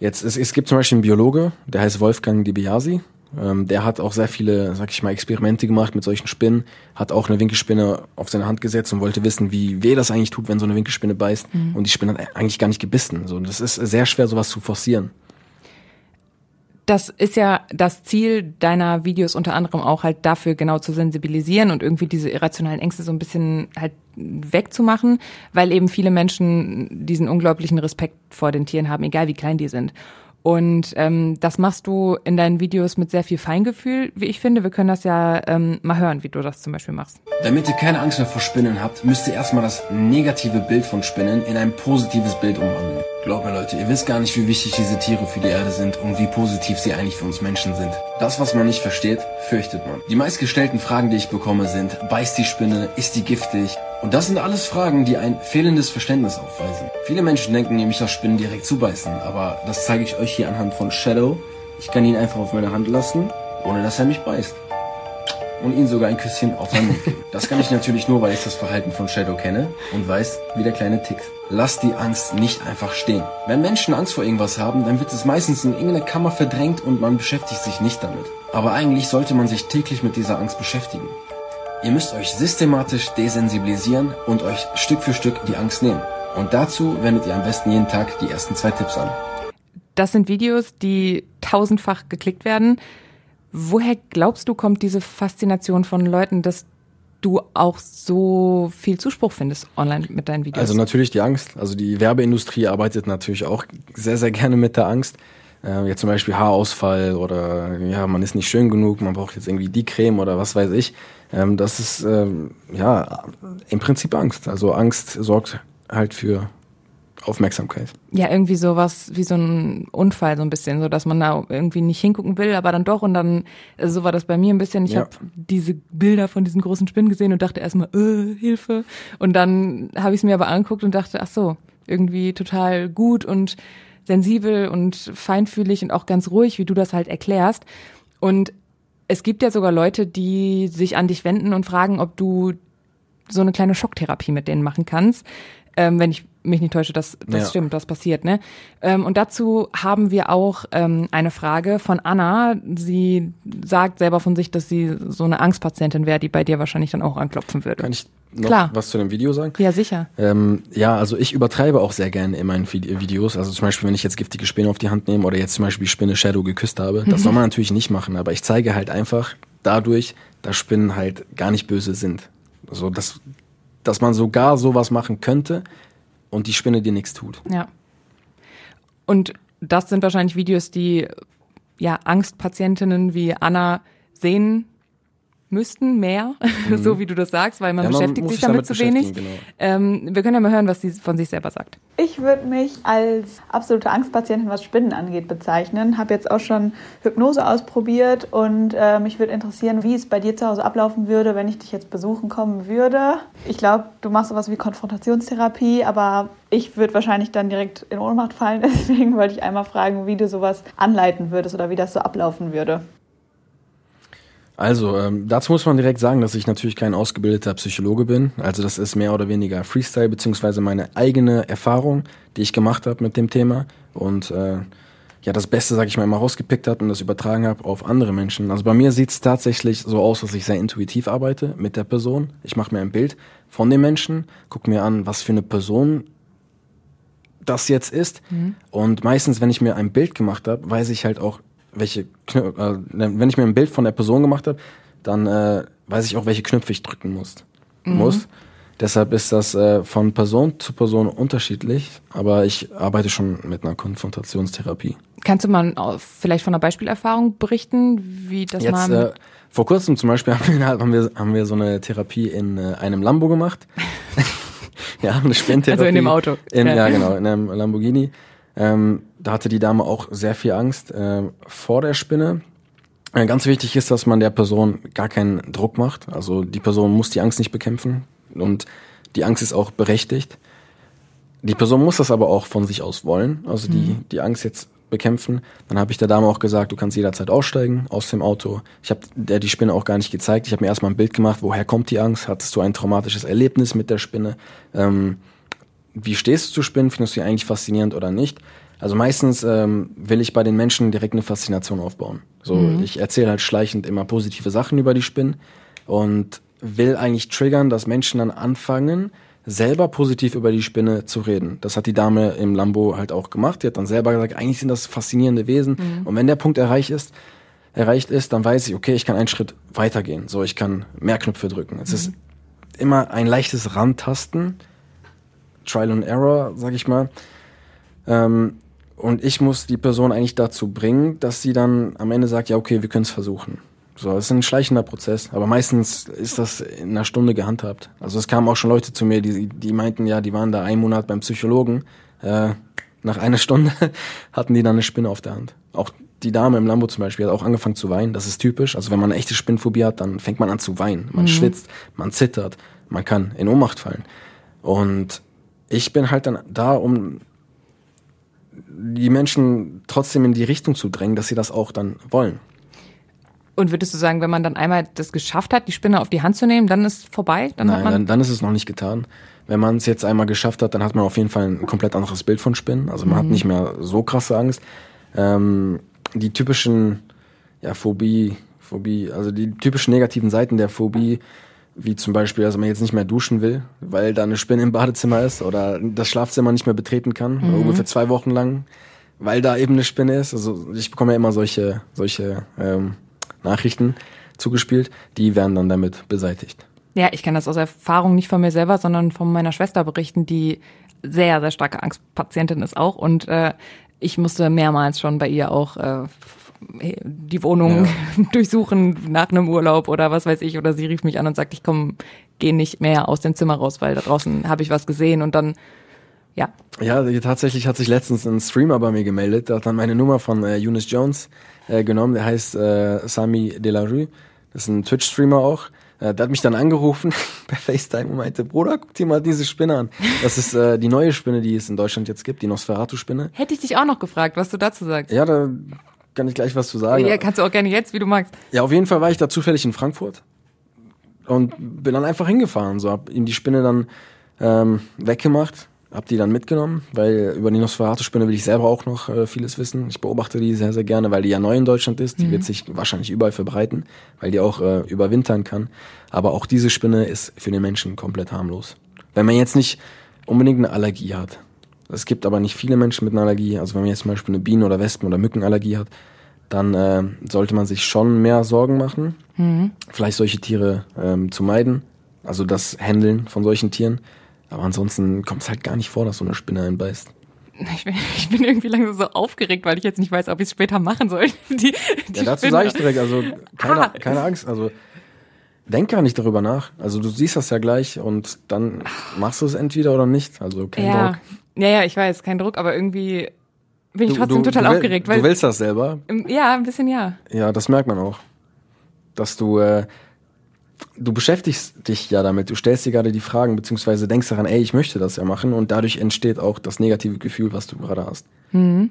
jetzt es, es gibt zum Beispiel einen Biologe, der heißt Wolfgang DiBiase. Ähm, der hat auch sehr viele, sag ich mal, Experimente gemacht mit solchen Spinnen. Hat auch eine Winkelspinne auf seine Hand gesetzt und wollte wissen, wie weh das eigentlich tut, wenn so eine Winkelspinne beißt. Und die Spinne hat eigentlich gar nicht gebissen. So, das ist sehr schwer, sowas zu forcieren. das ist ja das Ziel deiner Videos unter anderem auch halt dafür genau zu sensibilisieren und irgendwie diese irrationalen Ängste so ein bisschen halt wegzumachen, weil eben viele Menschen diesen unglaublichen Respekt vor den Tieren haben, egal wie klein die sind. Und ähm, das machst du in deinen Videos mit sehr viel Feingefühl, wie ich finde. Wir können das ja ähm, mal hören, wie du das zum Beispiel machst. Damit ihr keine Angst mehr vor Spinnen habt, müsst ihr erstmal das negative Bild von Spinnen in ein positives Bild umwandeln. Glaubt mir Leute, ihr wisst gar nicht, wie wichtig diese Tiere für die Erde sind und wie positiv sie eigentlich für uns Menschen sind. Das, was man nicht versteht, fürchtet man. Die meistgestellten Fragen, die ich bekomme, sind, beißt die Spinne, ist die giftig? Und das sind alles Fragen, die ein fehlendes Verständnis aufweisen. Viele Menschen denken nämlich, dass Spinnen direkt zubeißen, aber das zeige ich euch hier anhand von Shadow. Ich kann ihn einfach auf meine Hand lassen, ohne dass er mich beißt und ihn sogar ein Küsschen auf seinen Mund geben. Das kann ich natürlich nur, weil ich das Verhalten von Shadow kenne und weiß, wie der kleine tickt. Lasst die Angst nicht einfach stehen. Wenn Menschen Angst vor irgendwas haben, dann wird es meistens in irgendeine Kammer verdrängt und man beschäftigt sich nicht damit. Aber eigentlich sollte man sich täglich mit dieser Angst beschäftigen. Ihr müsst euch systematisch desensibilisieren und euch Stück für Stück die Angst nehmen. Und dazu wendet ihr am besten jeden Tag die ersten zwei Tipps an. Das sind Videos, die tausendfach geklickt werden. Woher glaubst du, kommt diese Faszination von Leuten, dass du auch so viel Zuspruch findest online mit deinen Videos? Also natürlich die Angst. Also die Werbeindustrie arbeitet natürlich auch sehr, sehr gerne mit der Angst. Äh, jetzt zum Beispiel Haarausfall oder ja, man ist nicht schön genug, man braucht jetzt irgendwie die Creme oder was weiß ich. Ähm, das ist ähm, ja im Prinzip Angst. Also Angst sorgt halt für Aufmerksamkeit. ja, irgendwie sowas wie so ein Unfall, so ein bisschen, so dass man da irgendwie nicht hingucken will, aber dann doch und dann, also so war das bei mir ein bisschen. Ich Ja. habe diese Bilder von diesen großen Spinnen gesehen und dachte erstmal, äh, Hilfe. Und dann habe ich es mir aber angeguckt und dachte, ach so, irgendwie total gut und sensibel und feinfühlig und auch ganz ruhig, wie du das halt erklärst. Und es gibt ja sogar Leute, die sich an dich wenden und fragen, ob du so eine kleine Schocktherapie mit denen machen kannst. Ähm, wenn ich mich nicht täusche, das, das Ja. stimmt, das passiert, ne? Ähm, und dazu haben wir auch ähm, eine Frage von Anna. Sie sagt selber von sich, dass sie so eine Angstpatientin wäre, die bei dir wahrscheinlich dann auch anklopfen würde. Kann ich noch Klar. was zu dem Video sagen? Ja, sicher. Ähm, ja, also ich übertreibe auch sehr gerne in meinen Vide- Videos. Also zum Beispiel, wenn ich jetzt giftige Spinne auf die Hand nehme oder jetzt zum Beispiel Spinne Shadow geküsst habe. Das soll man natürlich nicht machen, aber ich zeige halt einfach dadurch, dass Spinnen halt gar nicht böse sind. Also, dass, dass man sogar sowas machen könnte und die Spinne dir nichts tut. Ja. Und das sind wahrscheinlich Videos, die ja Angstpatientinnen wie Anna sehen müssten, mehr, so wie du das sagst, weil man Mhm. Ja, man beschäftigt sich sich damit, damit zu wenig. beschäftigen, Ähm, wir können ja mal hören, was sie von sich selber sagt. Ich würde mich als absolute Angstpatientin, was Spinnen angeht, bezeichnen. Habe jetzt auch schon Hypnose ausprobiert und äh, mich würde interessieren, wie es bei dir zu Hause ablaufen würde, wenn ich dich jetzt besuchen kommen würde. Ich glaube, du machst sowas wie Konfrontationstherapie, aber ich würde wahrscheinlich dann direkt in Ohnmacht fallen. Deswegen wollte ich einmal fragen, wie du sowas anleiten würdest oder wie das so ablaufen würde. Also, ähm, dazu muss man direkt sagen, dass ich natürlich kein ausgebildeter Psychologe bin. Also das ist mehr oder weniger Freestyle, beziehungsweise meine eigene Erfahrung, die ich gemacht habe mit dem Thema. Und äh, ja, das Beste, sag ich mal, immer rausgepickt habe und das übertragen habe auf andere Menschen. Also bei mir sieht es tatsächlich so aus, dass ich sehr intuitiv arbeite mit der Person. Ich mache mir ein Bild von dem Menschen, gucke mir an, was für eine Person das jetzt ist. Und meistens, wenn ich mir ein Bild gemacht habe, weiß ich halt auch, welche Knöpfe, äh, wenn ich mir ein Bild von der Person gemacht habe, dann äh, weiß ich auch, welche Knöpfe ich drücken muss. muss. Deshalb ist das äh, von Person zu Person unterschiedlich, aber ich arbeite schon mit einer Konfrontationstherapie. Kannst du mal äh, vielleicht von einer Beispielerfahrung berichten, wie das Jetzt, mal... äh, vor kurzem zum Beispiel haben wir, haben wir, haben wir so eine Therapie in äh, einem Lambo gemacht. ja, eine Spinntherapie. Also in dem Auto. In, Ja. ja. genau, in einem Lamborghini. Ähm, da hatte die Dame auch sehr viel Angst äh, vor der Spinne. Äh, ganz wichtig ist, dass man der Person gar keinen Druck macht. Also die Person muss die Angst nicht bekämpfen und die Angst ist auch berechtigt. Die Person muss das aber auch von sich aus wollen, also die, die Angst jetzt bekämpfen. Dann habe ich der Dame auch gesagt, du kannst jederzeit aussteigen aus dem Auto. Ich habe der die Spinne auch gar nicht gezeigt. Ich habe mir erstmal ein Bild gemacht, woher kommt die Angst? Hattest du ein traumatisches Erlebnis mit der Spinne? Ähm, wie stehst du zu Spinnen? Findest du die eigentlich faszinierend oder nicht? Also meistens ähm, will ich bei den Menschen direkt eine Faszination aufbauen. So, ich erzähle halt schleichend immer positive Sachen über die Spinnen und will eigentlich triggern, dass Menschen dann anfangen, selber positiv über die Spinne zu reden. Das hat die Dame im Lambo halt auch gemacht. Die hat dann selber gesagt, eigentlich sind das faszinierende Wesen. Und wenn der Punkt erreicht ist, erreicht ist, dann weiß ich, okay, ich kann einen Schritt weitergehen. So, ich kann mehr Knöpfe drücken. Es ist immer ein leichtes Rantasten, Trial and Error, sag ich mal. Ähm, und ich muss die Person eigentlich dazu bringen, dass sie dann am Ende sagt, ja, okay, wir können es versuchen. So, es ist ein schleichender Prozess, aber meistens ist das in einer Stunde gehandhabt. Also es kamen auch schon Leute zu mir, die, die meinten, ja, die waren da einen Monat beim Psychologen. Äh, nach einer Stunde hatten die dann eine Spinne auf der Hand. Auch die Dame im Lambo zum Beispiel hat auch angefangen zu weinen. Das ist typisch. Also wenn man eine echte Spinnphobie hat, dann fängt man an zu weinen. Man schwitzt, man zittert, man kann in Ohnmacht fallen. Und ich bin halt dann da, um die Menschen trotzdem in die Richtung zu drängen, dass sie das auch dann wollen. Und würdest du sagen, wenn man dann einmal das geschafft hat, die Spinne auf die Hand zu nehmen, dann ist vorbei? Dann Nein, dann, dann ist es noch nicht getan. Wenn man es jetzt einmal geschafft hat, dann hat man auf jeden Fall ein komplett anderes Bild von Spinnen. Also man hat nicht mehr so krasse Angst. Ähm, die typischen ja, Phobie, Phobie, also die typischen negativen Seiten der Phobie, wie zum Beispiel, dass man jetzt nicht mehr duschen will, weil da eine Spinne im Badezimmer ist oder das Schlafzimmer nicht mehr betreten kann, ungefähr zwei Wochen lang, weil da eben eine Spinne ist. Also ich bekomme ja immer solche, solche ähm, Nachrichten zugespielt, die werden dann damit beseitigt. Ja, ich kann das aus Erfahrung nicht von mir selber, sondern von meiner Schwester berichten, die sehr, sehr starke Angstpatientin ist auch. Und äh, ich musste mehrmals schon bei ihr auch äh, die Wohnung durchsuchen nach einem Urlaub oder was weiß ich. Oder sie rief mich an und sagte, ich komm, geh nicht mehr aus dem Zimmer raus, weil da draußen habe ich was gesehen. Und dann, ja, Ja, tatsächlich hat sich letztens ein Streamer bei mir gemeldet, der hat dann meine Nummer von äh, Eunice Jones äh, genommen, der heißt äh, Sami Delarue, das ist ein Twitch-Streamer auch. Äh, der hat mich dann angerufen per FaceTime und meinte, Bruder, guck dir mal diese Spinne an. Das ist äh, die neue Spinne, die es in Deutschland jetzt gibt, die Nosferatu-Spinne. hätte ich dich auch noch gefragt, was du dazu sagst. Ja, da, kann ich gleich was zu sagen. Ja, kannst du auch gerne jetzt, wie du magst. Ja, auf jeden Fall war ich da zufällig in Frankfurt und bin dann einfach hingefahren. So hab ihm die Spinne dann ähm, weggemacht, hab die dann mitgenommen, weil über die Nosferatu-Spinne will ich selber auch noch äh, vieles wissen. Ich beobachte die sehr, sehr gerne, weil die ja neu in Deutschland ist. Die wird sich wahrscheinlich überall verbreiten, weil die auch äh, überwintern kann. Aber auch diese Spinne ist für den Menschen komplett harmlos. Wenn man jetzt nicht unbedingt eine Allergie hat. Es gibt aber nicht viele Menschen mit einer Allergie. Also wenn man jetzt zum Beispiel eine Bienen- oder Wespen- oder Mückenallergie hat, dann äh, sollte man sich schon mehr Sorgen machen. Vielleicht solche Tiere ähm, zu meiden. Also das Händeln von solchen Tieren. Aber ansonsten kommt es halt gar nicht vor, dass so eine Spinne einen beißt. Ich bin, ich bin irgendwie langsam so aufgeregt, weil ich jetzt nicht weiß, ob ich es später machen soll. Die, die Ja, dazu sage ich direkt, also keine, Ah. keine Angst. Also denk gar nicht darüber nach. Also du siehst das ja gleich und dann machst du es entweder oder nicht. Also kein Ja. Druck. Ja, ja, ich weiß, kein Druck, aber irgendwie bin ich Du, trotzdem du, total du will- aufgeregt, weil du willst das selber. Ja, ein bisschen ja. Ja, das merkt man auch. Dass du, äh, du beschäftigst dich ja damit, du stellst dir gerade die Fragen, beziehungsweise denkst daran, ey, ich möchte das ja machen und dadurch entsteht auch das negative Gefühl, was du gerade hast. Mhm.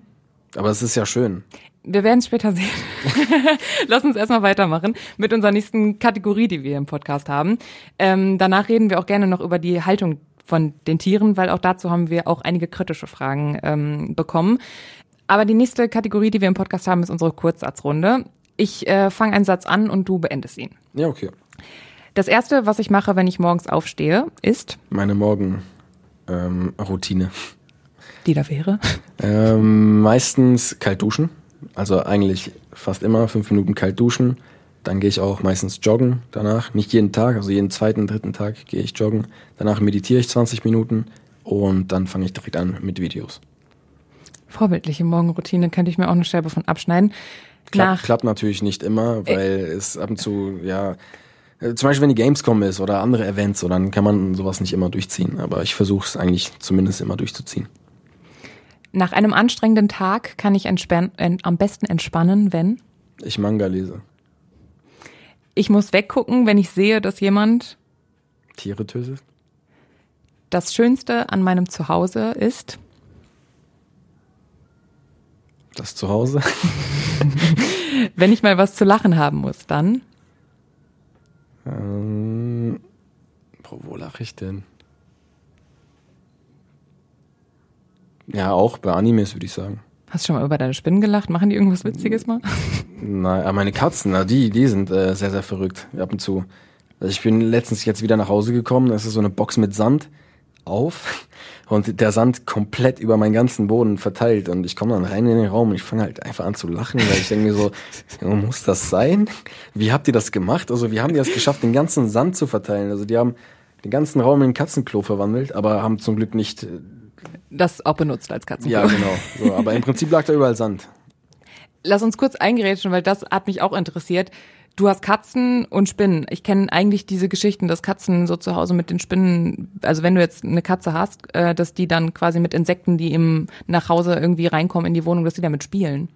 Aber es ist ja schön. Wir werden es später sehen. Lass uns erstmal weitermachen mit unserer nächsten Kategorie, die wir im Podcast haben. Ähm, danach reden wir auch gerne noch über die Haltung von den Tieren, weil auch dazu haben wir auch einige kritische Fragen ähm, bekommen. Aber die nächste Kategorie, die wir im Podcast haben, ist unsere Kurzsatzrunde. Ich äh, fange einen Satz an und du beendest ihn. Ja, okay. Das erste, was ich mache, wenn ich morgens aufstehe, ist, Meine Morgen ähm, Routine. die da wäre. Ähm, meistens kalt duschen. Also eigentlich fast immer fünf Minuten kalt duschen. Dann gehe ich auch meistens joggen danach. Nicht jeden Tag, also jeden zweiten, dritten Tag gehe ich joggen. Danach meditiere ich 20 Minuten und dann fange ich direkt an mit Videos. Vorbildliche Morgenroutine, könnte ich mir auch eine Scheibe von abschneiden. Klappt, Nach, klappt natürlich nicht immer, weil es ab und zu, ja, äh, zum Beispiel wenn die Gamescom ist oder andere Events, so, dann kann man sowas nicht immer durchziehen. Aber ich versuche es eigentlich zumindest immer durchzuziehen. nach einem anstrengenden Tag kann ich am besten entspannen, wenn Ich Manga lese. Ich muss weggucken, wenn ich sehe, dass jemand Tiere tötet. das Schönste an meinem Zuhause ist. Das Zuhause. Wenn ich mal was zu lachen haben muss, dann Ähm, wo lache ich denn? Ja, auch bei Animes würde ich sagen. Hast du schon mal über deine Spinnen gelacht? Machen die irgendwas Witziges mal? Nein, aber meine Katzen, na, die, die sind äh, sehr, sehr verrückt ab und zu. Also ich bin letztens jetzt wieder nach Hause gekommen, da ist so eine Box mit Sand auf und der Sand komplett über meinen ganzen Boden verteilt und ich komme dann rein in den Raum und ich fange halt einfach an zu lachen, weil ich denke mir so, muss das sein? Wie habt ihr das gemacht? Also wie haben die das geschafft, den ganzen Sand zu verteilen? Also die haben den ganzen Raum in ein Katzenklo verwandelt, aber haben zum Glück nicht, äh, Das auch benutzt als Katzenklo. ja genau, so, aber im Prinzip lag da überall Sand. Lass uns kurz eingerätschen, weil das hat mich auch interessiert. Du hast Katzen und Spinnen. Ich kenne eigentlich diese Geschichten, dass Katzen so zu Hause mit den Spinnen, also wenn du jetzt eine Katze hast, äh, dass die dann quasi mit Insekten, die im nach Hause irgendwie reinkommen in die Wohnung, dass die damit spielen.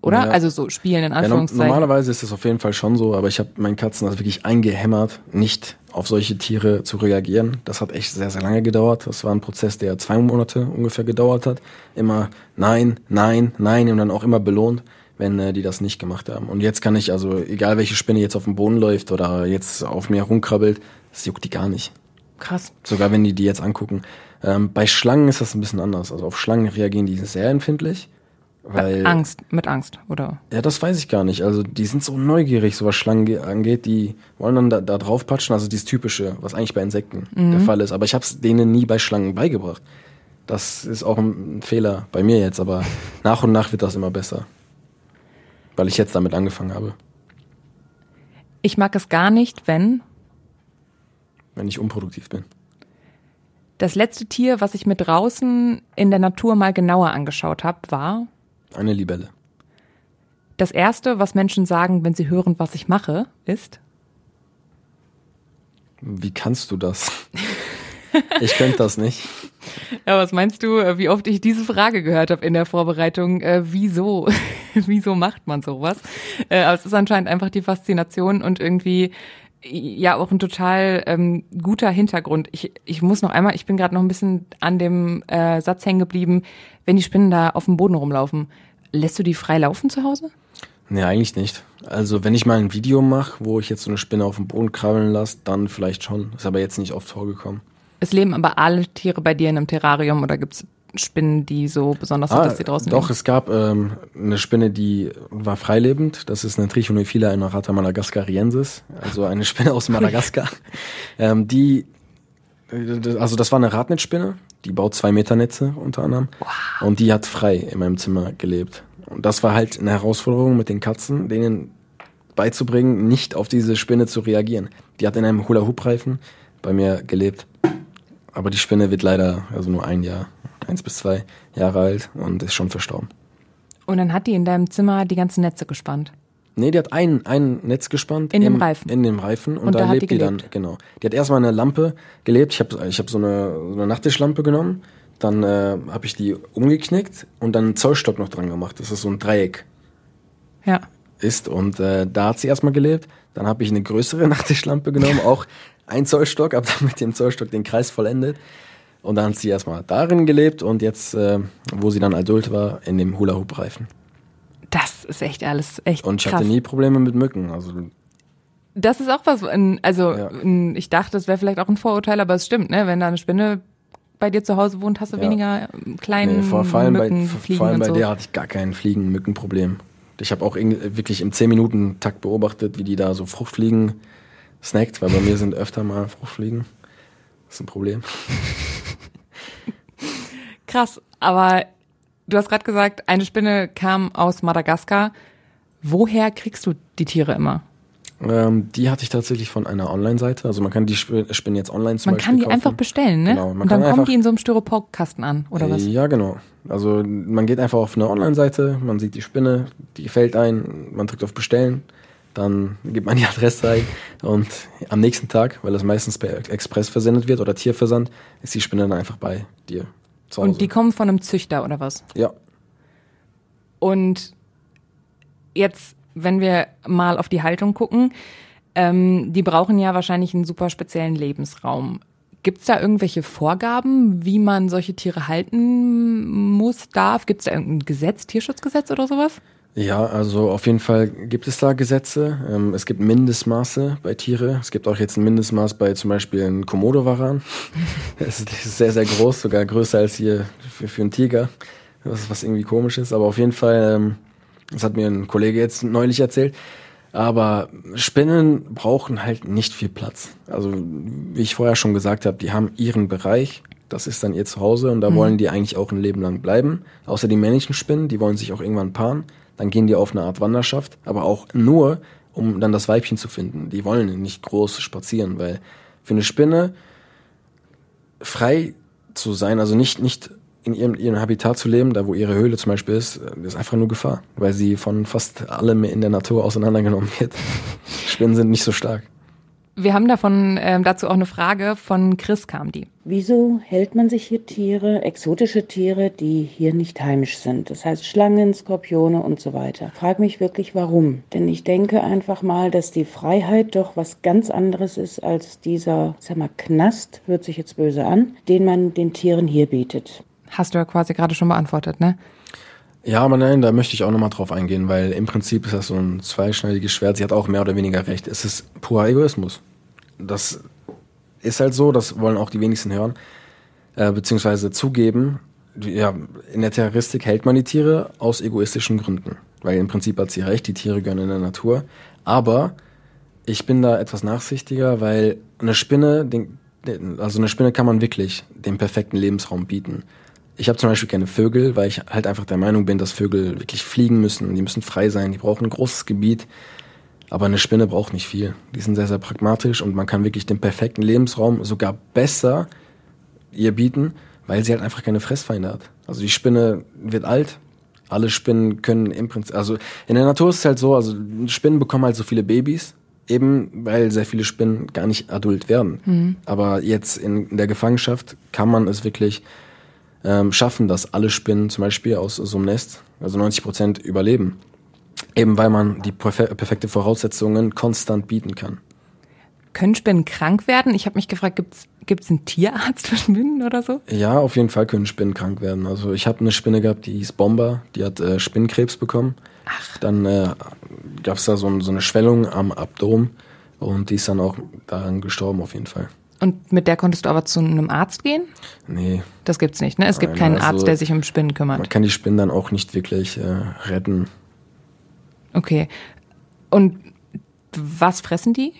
Oder? Ja. Also so spielen in Ja, Anführungszeichen. normalerweise ist es auf jeden Fall schon so, aber ich habe meinen Katzen das wirklich eingehämmert, nicht auf solche Tiere zu reagieren. Das hat echt sehr, sehr lange gedauert. Das war ein Prozess, der zwei Monate ungefähr gedauert hat. Immer nein, nein, nein und dann auch immer belohnt, wenn äh, die das nicht gemacht haben. Und jetzt kann ich, also egal welche Spinne jetzt auf dem Boden läuft oder jetzt auf mir rumkrabbelt, das juckt die gar nicht. Krass. Sogar wenn die die jetzt angucken. Ähm, bei Schlangen ist das ein bisschen anders. Also auf Schlangen reagieren die sehr empfindlich. Weil, Angst, mit Angst, oder? ja, das weiß ich gar nicht. Also die sind so neugierig, so was Schlangen ge- angeht. Die wollen dann da, da drauf patschen. Also dieses Typische, was eigentlich bei Insekten der Fall ist. Aber ich habe es denen nie bei Schlangen beigebracht. Das ist auch ein, ein Fehler bei mir jetzt. Aber nach und nach wird das immer besser. Weil ich jetzt damit angefangen habe. Ich mag es gar nicht, wenn Wenn ich unproduktiv bin. das letzte Tier, was ich mir draußen in der Natur mal genauer angeschaut habe, war Eine Libelle. das erste, was Menschen sagen, wenn sie hören, was ich mache, ist Wie kannst du das? ich könnte das nicht. Ja, was meinst du, äh, wie oft ich diese Frage gehört habe in der Vorbereitung? Äh, wieso? wieso macht man sowas? Äh, aber es ist anscheinend einfach die Faszination und irgendwie ja auch ein total ähm, guter Hintergrund. Ich, ich muss noch einmal, ich bin gerade noch ein bisschen an dem äh, Satz hängen geblieben, wenn die Spinnen da auf dem Boden rumlaufen. Lässt du die frei laufen zu Hause? Nee, eigentlich nicht. Also wenn ich mal ein Video mache, wo ich jetzt so eine Spinne auf dem Boden krabbeln lasse, dann vielleicht schon. Ist aber jetzt nicht oft vorgekommen. Es leben aber alle Tiere bei dir in einem Terrarium oder gibt's Spinnen, die so besonders sind, Ah, dass sie draußen doch, leben? es gab ähm, eine Spinne, die war freilebend. Das ist eine Trichonophylla innerata madagascariensis, also eine Spinne aus Madagaskar. ähm, die, äh, also das war eine Radnetzspinne, die baut zwei Meter Netze unter anderem. Und die hat frei in meinem Zimmer gelebt. Und das war halt eine Herausforderung mit den Katzen, denen beizubringen, nicht auf diese Spinne zu reagieren. Die hat in einem Hula-Hoop-Reifen bei mir gelebt. Aber die Spinne wird leider also nur ein Jahr, eins bis zwei Jahre alt und ist schon verstorben. Und dann hat die in deinem Zimmer die ganzen Netze gespannt. Nee, die hat ein, ein Netz gespannt. In dem im, Reifen? In dem Reifen. Und, Und da, da lebt die die, dann, genau. Die hat erstmal eine Lampe gelebt. Ich habe ich hab so, eine, so eine Nachttischlampe genommen. Dann äh, habe ich die umgeknickt und dann einen Zollstock noch dran gemacht. Das ist so ein Dreieck Ja. ist. Und äh, da hat sie erstmal gelebt. Dann habe ich eine größere Nachttischlampe genommen, auch ein Zollstock, habe dann mit dem Zollstock den Kreis vollendet. Und dann hat sie erstmal darin gelebt und jetzt, äh, wo sie dann adult war, in dem Hula-Hoop-Reifen. Das ist echt alles echt Und ich krass. hatte nie Probleme mit Mücken. Also Das ist auch was, also Ja. ich dachte, das wäre vielleicht auch ein Vorurteil, aber es stimmt, ne? Wenn da eine Spinne bei dir zu Hause wohnt, hast du Ja. weniger ähm, kleinen Nee, vor, vor allem, bei, Mücken, vor, Fliegen vor allem bei so. der hatte ich gar kein Fliegen-Mücken-Problem. Ich habe auch irgendwie wirklich im 10-Minuten-Takt beobachtet, wie die da so Fruchtfliegen snackt, weil bei mir sind öfter mal Fruchtfliegen. Das ist ein Problem. Krass, aber du hast gerade gesagt, eine Spinne kam aus Madagaskar. Woher kriegst du die Tiere immer? Ähm, die hatte ich tatsächlich von einer Online-Seite. Also man kann die Sp- Spinnen jetzt online zum Man Beispiel kann die kaufen. einfach bestellen, ne? Genau, man und dann kommen die in so einem Styroporkasten an, oder was? Ja, genau. Also man geht einfach auf eine Online-Seite, man sieht die Spinne, die gefällt ein, man drückt auf Bestellen, dann gibt man die Adresse ein und am nächsten Tag, weil das meistens per Express versendet wird oder Tierversand, ist die Spinne dann einfach bei dir zu Hause. Und die kommen von einem Züchter, oder was? ja, Und jetzt, wenn wir mal auf die Haltung gucken, ähm, die brauchen ja wahrscheinlich einen super speziellen Lebensraum. Gibt es da irgendwelche Vorgaben, wie man solche Tiere halten muss, darf? Gibt es da irgendein Gesetz, Tierschutzgesetz oder sowas? Ja, also auf jeden Fall gibt es da Gesetze. Ähm, es gibt Mindestmaße bei Tiere. Es gibt auch jetzt ein Mindestmaß bei zum Beispiel einem Komodo-Varan. Es ist, das ist sehr, sehr groß, sogar größer als hier für, für einen Tiger. Was, was irgendwie komisch ist. Aber auf jeden Fall, ähm, das hat mir ein Kollege jetzt neulich erzählt. Aber Spinnen brauchen halt nicht viel Platz. Also wie ich vorher schon gesagt habe, die haben ihren Bereich. Das ist dann ihr Zuhause und da wollen die eigentlich auch ein Leben lang bleiben. Außer die männlichen Spinnen, die wollen sich auch irgendwann paaren. Dann gehen die auf eine Art Wanderschaft, aber auch nur, um dann das Weibchen zu finden. Die wollen nicht groß spazieren, weil für eine Spinne frei zu sein, also nicht, nicht in ihrem, ihrem Habitat zu leben, da wo ihre Höhle zum Beispiel ist, äh, ist einfach nur Gefahr, weil sie von fast allem in der Natur auseinandergenommen wird. Spinnen sind nicht so stark. Wir haben davon ähm, dazu auch eine Frage von Chris kam die. Wieso hält man sich hier Tiere, exotische Tiere, die hier nicht heimisch sind? Das heißt Schlangen, Skorpione und so weiter. Frag mich wirklich warum. Denn ich denke einfach mal, dass die Freiheit doch was ganz anderes ist als dieser, sag mal, Knast, hört sich jetzt böse an, den man den Tieren hier bietet. Hast du ja quasi gerade schon beantwortet, ne? Ja, aber nein, da möchte ich auch nochmal drauf eingehen, weil im Prinzip ist das so ein zweischneidiges Schwert. Sie hat auch mehr oder weniger recht. Es ist purer Egoismus. Das ist halt so, das wollen auch die wenigsten hören, äh, beziehungsweise zugeben. Ja, in der Terroristik hält man die Tiere aus egoistischen Gründen. Weil im Prinzip hat sie recht, die Tiere gehören in der Natur. Aber ich bin da etwas nachsichtiger, weil eine Spinne, den, also eine Spinne kann man wirklich den perfekten Lebensraum bieten. Ich habe zum Beispiel keine Vögel, weil ich halt einfach der Meinung bin, dass Vögel wirklich fliegen müssen. Die müssen frei sein, die brauchen ein großes Gebiet. Aber eine Spinne braucht nicht viel. Die sind sehr, sehr pragmatisch und man kann wirklich den perfekten Lebensraum sogar besser ihr bieten, weil sie halt einfach keine Fressfeinde hat. Also die Spinne wird alt. Alle Spinnen können im Prinzip, also in der Natur ist es halt so, also Spinnen bekommen halt so viele Babys, eben weil sehr viele Spinnen gar nicht adult werden. Aber jetzt in, in der Gefangenschaft kann man es wirklich ähm, schaffen, dass alle Spinnen zum Beispiel aus so einem Nest, also 90 Prozent überleben. Eben weil man die perfe perfekte Voraussetzungen konstant bieten kann. Können Spinnen krank werden? Ich habe mich gefragt, gibt es gibt es einen Tierarzt für Spinnen oder so? Ja, auf jeden Fall können Spinnen krank werden. Also ich habe eine Spinne gehabt, die hieß Bomber, die hat äh, Spinnenkrebs bekommen. Ach. Dann äh, gab es da so, so eine Schwellung am Abdomen und die ist dann auch daran gestorben auf jeden Fall. Und mit der konntest du aber zu einem Arzt gehen? Nee. Das gibt's nicht, ne? Es gibt Nein, keinen also Arzt, der sich um Spinnen kümmert. Man kann die Spinnen dann auch nicht wirklich äh, retten. Okay. Und was fressen die?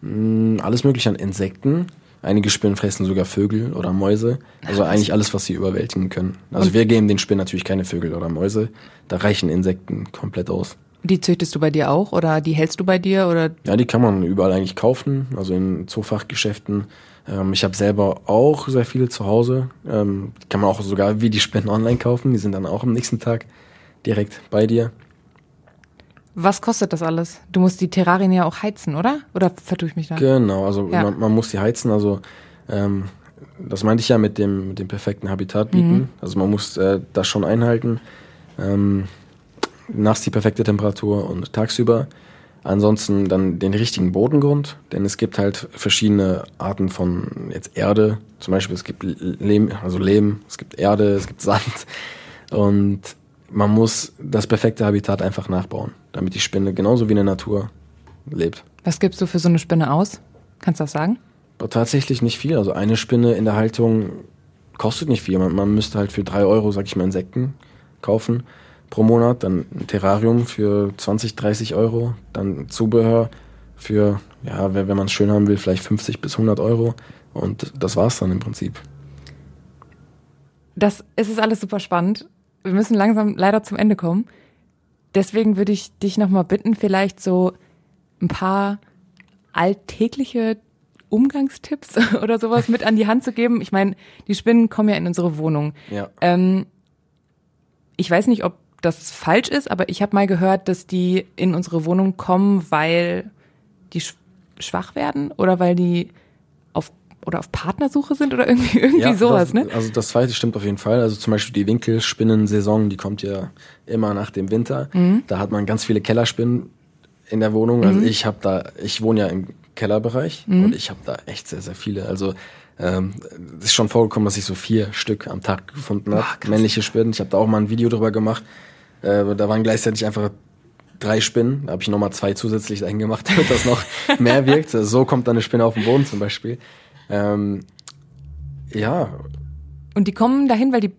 Mm, Alles mögliche an Insekten. Einige Spinnen fressen sogar Vögel oder Mäuse. Also eigentlich alles, was sie überwältigen können. Also wir geben den Spinnen natürlich keine Vögel oder Mäuse. Da reichen Insekten komplett aus. Die züchtest du bei dir auch oder die hältst du bei dir oder Ja, die kann man überall eigentlich kaufen, also in Zoofachgeschäften. Ähm, ich habe selber auch sehr viele zu Hause. Ähm, die kann man auch sogar wie die Spinnen online kaufen. Die sind dann auch am nächsten Tag direkt bei dir. was kostet das alles? Du musst die Terrarien ja auch heizen, oder? Oder vertue ich mich da? Genau, also Ja. man, man muss die heizen. Also ähm, das meinte ich ja mit dem, mit dem perfekten Habitat bieten. Also man muss äh, das schon einhalten. Ähm, nachts die perfekte Temperatur und tagsüber. Ansonsten dann den richtigen Bodengrund, denn es gibt halt verschiedene Arten von jetzt Erde. Zum Beispiel es gibt Lehm, also Lehm, es gibt Erde, es gibt Sand und man muss das perfekte Habitat einfach nachbauen, damit die Spinne genauso wie in der Natur lebt. Was gibst du für so eine Spinne aus? Kannst du das sagen? Aber tatsächlich nicht viel. Also eine Spinne in der Haltung kostet nicht viel. Man, man müsste halt für drei Euro, sag ich mal, Insekten kaufen pro Monat. Dann ein Terrarium für 20, 30 Euro. Dann Zubehör für, ja, wenn man es schön haben will, vielleicht 50 bis 100 Euro. Und das war's dann im Prinzip. Das es ist alles super spannend. Wir müssen langsam leider zum Ende kommen. Deswegen würde ich dich nochmal bitten, vielleicht so ein paar alltägliche Umgangstipps oder sowas mit an die Hand zu geben. Ich meine, die Spinnen kommen ja in unsere Wohnung. Ja. Ähm, ich weiß nicht, ob das falsch ist, aber ich habe mal gehört, dass die in unsere Wohnung kommen, weil die sch schwach werden oder weil die auf oder auf Partnersuche sind oder irgendwie irgendwie sowas, das, ne? Also das zweite stimmt auf jeden Fall. Also zum Beispiel die Winkelspinnensaison, die kommt ja immer nach dem Winter. Mhm. Da hat man ganz viele Kellerspinnen in der Wohnung. Also ich habe da, ich wohne ja im Kellerbereich Mhm. und ich habe da echt sehr, sehr viele. Also ähm, es ist schon vorgekommen, dass ich so vier Stück am Tag gefunden habe. männliche Spinnen. Ich habe da auch mal ein Video drüber gemacht. Äh, da waren gleichzeitig einfach drei Spinnen. Da habe ich nochmal zwei zusätzlich dahin gemacht, damit das noch mehr wirkt. So kommt dann eine Spinne auf den Boden zum Beispiel. Ähm, ja, Und die kommen dahin, weil die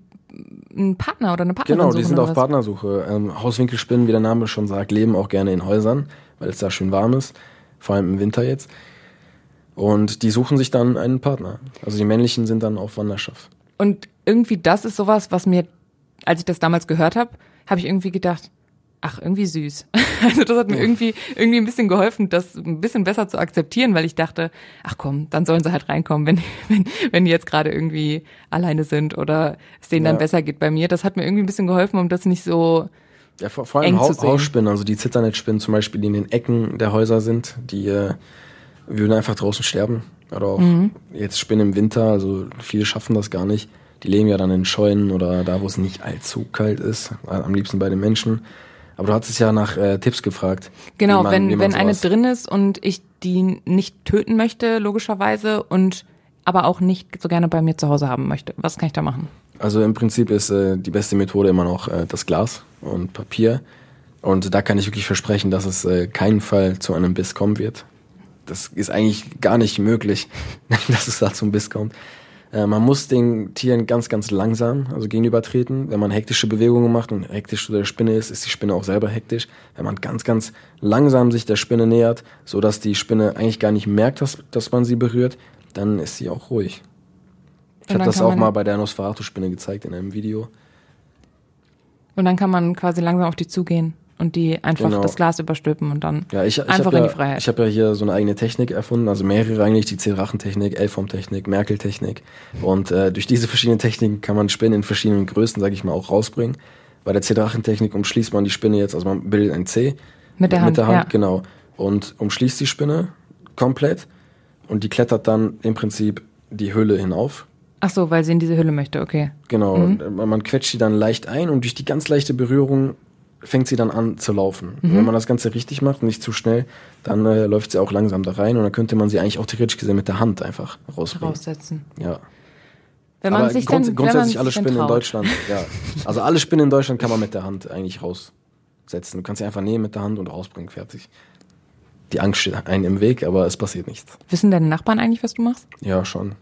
einen Partner oder eine Partnerin Genau, die sind auf was? Partnersuche. Ähm, Hauswinkelspinnen, wie der Name schon sagt, leben auch gerne in Häusern, weil es da schön warm ist, vor allem im Winter jetzt. Und die suchen sich dann einen Partner. Also die männlichen sind dann auf Wanderschaft. Und irgendwie das ist sowas, was mir, als ich das damals gehört habe, habe ich irgendwie gedacht, ach, irgendwie süß. Also das hat mir irgendwie, irgendwie ein bisschen geholfen, das ein bisschen besser zu akzeptieren, weil ich dachte, ach komm, dann sollen sie halt reinkommen, wenn, wenn, wenn die jetzt gerade irgendwie alleine sind oder es denen dann Ja. besser geht bei mir. Das hat mir irgendwie ein bisschen geholfen, um das nicht so, Ja, vor, vor allem Eng zu Hau sehen. Hausspinnen, also die Zitternetzspinnen zum Beispiel, die in den Ecken der Häuser sind, die äh, würden einfach draußen sterben. Oder auch Mhm. jetzt Spinnen im Winter, also viele schaffen das gar nicht. Die leben ja dann in Scheunen oder da, wo es nicht allzu kalt ist, am liebsten bei den Menschen. Aber du hattest ja nach äh, Tipps gefragt. genau, man- wenn, wenn eine drin ist und ich die nicht töten möchte, logischerweise, und aber auch nicht so gerne bei mir zu Hause haben möchte. Was kann ich da machen? Also im Prinzip ist äh, die beste Methode immer noch äh, das Glas und Papier. Und da kann ich wirklich versprechen, dass es äh, keinen Fall zu einem Biss kommen wird. Das ist eigentlich gar nicht möglich, dass es da zum Biss kommt. Äh, man muss den Tieren ganz, ganz langsam also gegenübertreten. Wenn man hektische Bewegungen macht und hektisch zu der Spinne ist, ist die Spinne auch selber hektisch. Wenn man ganz, ganz langsam sich der Spinne nähert, so dass die Spinne eigentlich gar nicht merkt, dass, dass man sie berührt, dann ist sie auch ruhig. Ich habe das auch mal bei der Nosferatu-Spinne gezeigt in einem Video. Und dann kann man quasi langsam auf die zugehen und die einfach Genau. das Glas überstülpen und dann Ja, ich, ich einfach in ja, die Freiheit. Ich habe ja hier so eine eigene Technik erfunden, also mehrere eigentlich, die C-Drachentechnik, L-Form-Technik, Merkel-Technik. Und äh, durch diese verschiedenen Techniken kann man Spinnen in verschiedenen Größen, sage ich mal, auch rausbringen. Bei der C-Drachentechnik umschließt man die Spinne jetzt, also man bildet ein C. Mit der Hand, Mit der Hand, ja. genau. Und umschließt die Spinne komplett und die klettert dann im Prinzip die Hülle hinauf. Ach so, weil sie in diese Hülle möchte, okay. Genau, Mhm. man man quetscht die dann leicht ein und durch die ganz leichte Berührung fängt sie dann an zu laufen. Mhm. Wenn man das Ganze richtig macht, nicht zu schnell, dann äh, läuft sie auch langsam da rein und dann könnte man sie eigentlich auch theoretisch gesehen mit der Hand einfach rausbringen. Raussetzen. Ja. Wenn man Aber sich grunds dann, grundsätzlich alle Spinnen in. Deutschland, ja. Also alle Spinnen in Deutschland kann man mit der Hand eigentlich raussetzen. Du kannst sie einfach nehmen mit der Hand und rausbringen, fertig. Die Angst steht einem im Weg, aber es passiert nichts. Wissen deine Nachbarn eigentlich, was du machst? Ja, schon.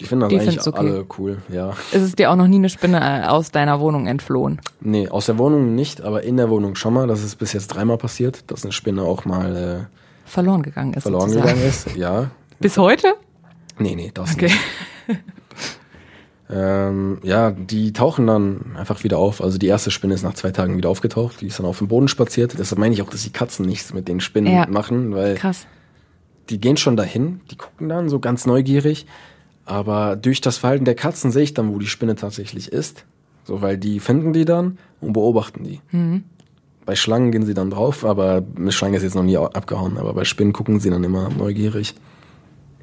Die finden das Die eigentlich okay. alle cool, ja. Ist es dir auch noch nie eine Spinne äh, aus deiner Wohnung entflohen? Nee, aus der Wohnung nicht, aber in der Wohnung schon mal. Das ist bis jetzt dreimal passiert, dass eine Spinne auch mal äh, Verloren gegangen ist. verloren sozusagen. gegangen ist. Ja. Bis heute? Nee, nee, das Okay. nicht. Ähm, ja, die tauchen dann einfach wieder auf. Also die erste Spinne ist nach zwei Tagen wieder aufgetaucht. Die ist dann auf dem Boden spaziert. Deshalb meine ich auch, dass die Katzen nichts mit den Spinnen Ja. machen, weil Krass. die gehen schon dahin, die gucken dann so ganz neugierig. Aber durch das Verhalten der Katzen sehe ich dann, wo die Spinne tatsächlich ist. So, weil die finden die dann und beobachten die. Bei Schlangen gehen sie dann drauf, aber eine Schlange ist jetzt noch nie au- abgehauen. Aber bei Spinnen gucken sie dann immer neugierig.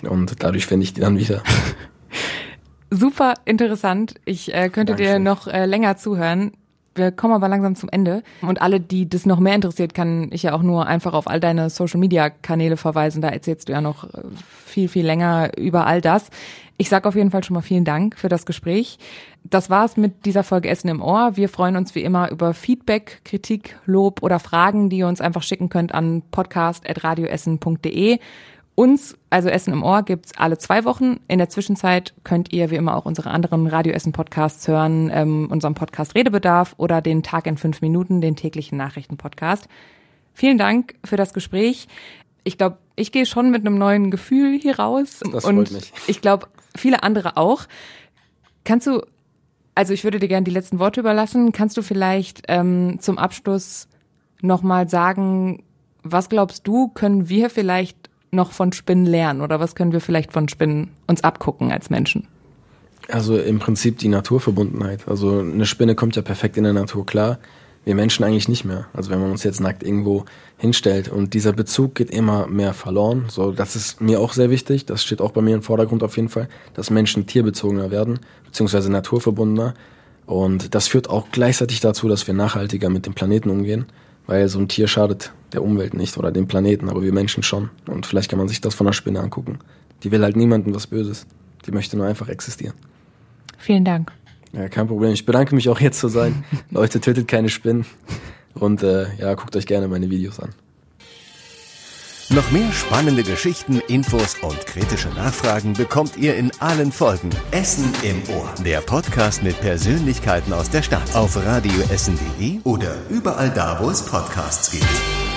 Und dadurch finde ich die dann wieder. Super interessant. Ich äh, könnte dir Dankeschön. noch äh, länger zuhören. Wir kommen aber langsam zum Ende. Und alle, die das noch mehr interessiert, kann ich ja auch nur einfach auf all deine Social Media Kanäle verweisen. Da erzählst du ja noch äh, viel, viel länger über all das. Ich sag auf jeden Fall schon mal vielen Dank für das Gespräch. Das war's mit dieser Folge Essen im Ohr. Wir freuen uns wie immer über Feedback, Kritik, Lob oder Fragen, die ihr uns einfach schicken könnt an podcast.radioessen.de. Uns, also Essen im Ohr, gibt's alle zwei Wochen. In der Zwischenzeit könnt ihr wie immer auch unsere anderen Radio Essen Podcasts hören, ähm, unserem Podcast Redebedarf oder den Tag in fünf Minuten, den täglichen Nachrichten-Podcast. Vielen Dank für das Gespräch. Ich glaube, ich gehe schon mit einem neuen Gefühl hier raus. Das und freut mich. ich glaube, viele andere auch. Kannst du, also ich würde dir gerne die letzten Worte überlassen. Kannst du vielleicht ähm, zum Abschluss nochmal sagen, was glaubst du, können wir vielleicht noch von Spinnen lernen oder was können wir vielleicht von Spinnen uns abgucken als Menschen? Also im Prinzip die Naturverbundenheit. Also eine Spinne kommt ja perfekt in der Natur klar. Wir Menschen eigentlich nicht mehr. Also wenn man uns jetzt nackt irgendwo hinstellt und dieser Bezug geht immer mehr verloren. So, das ist mir auch sehr wichtig. Das steht auch bei mir im Vordergrund auf jeden Fall, dass Menschen tierbezogener werden, beziehungsweise naturverbundener. Und das führt auch gleichzeitig dazu, dass wir nachhaltiger mit dem Planeten umgehen, weil so ein Tier schadet der Umwelt nicht oder dem Planeten, aber wir Menschen schon. Und vielleicht kann man sich das von einer Spinne angucken. Die will halt niemandem was Böses. Die möchte nur einfach existieren. Vielen Dank. Ja, kein Problem. Ich bedanke mich auch jetzt zu sein. Leute, tötet keine Spinnen. Und äh, ja, guckt euch gerne meine Videos an. Noch mehr spannende Geschichten, Infos und kritische Nachfragen bekommt ihr in allen Folgen. Essen im Ohr. Der Podcast mit Persönlichkeiten aus der Stadt. Auf radioessen.de oder überall da, wo es Podcasts gibt.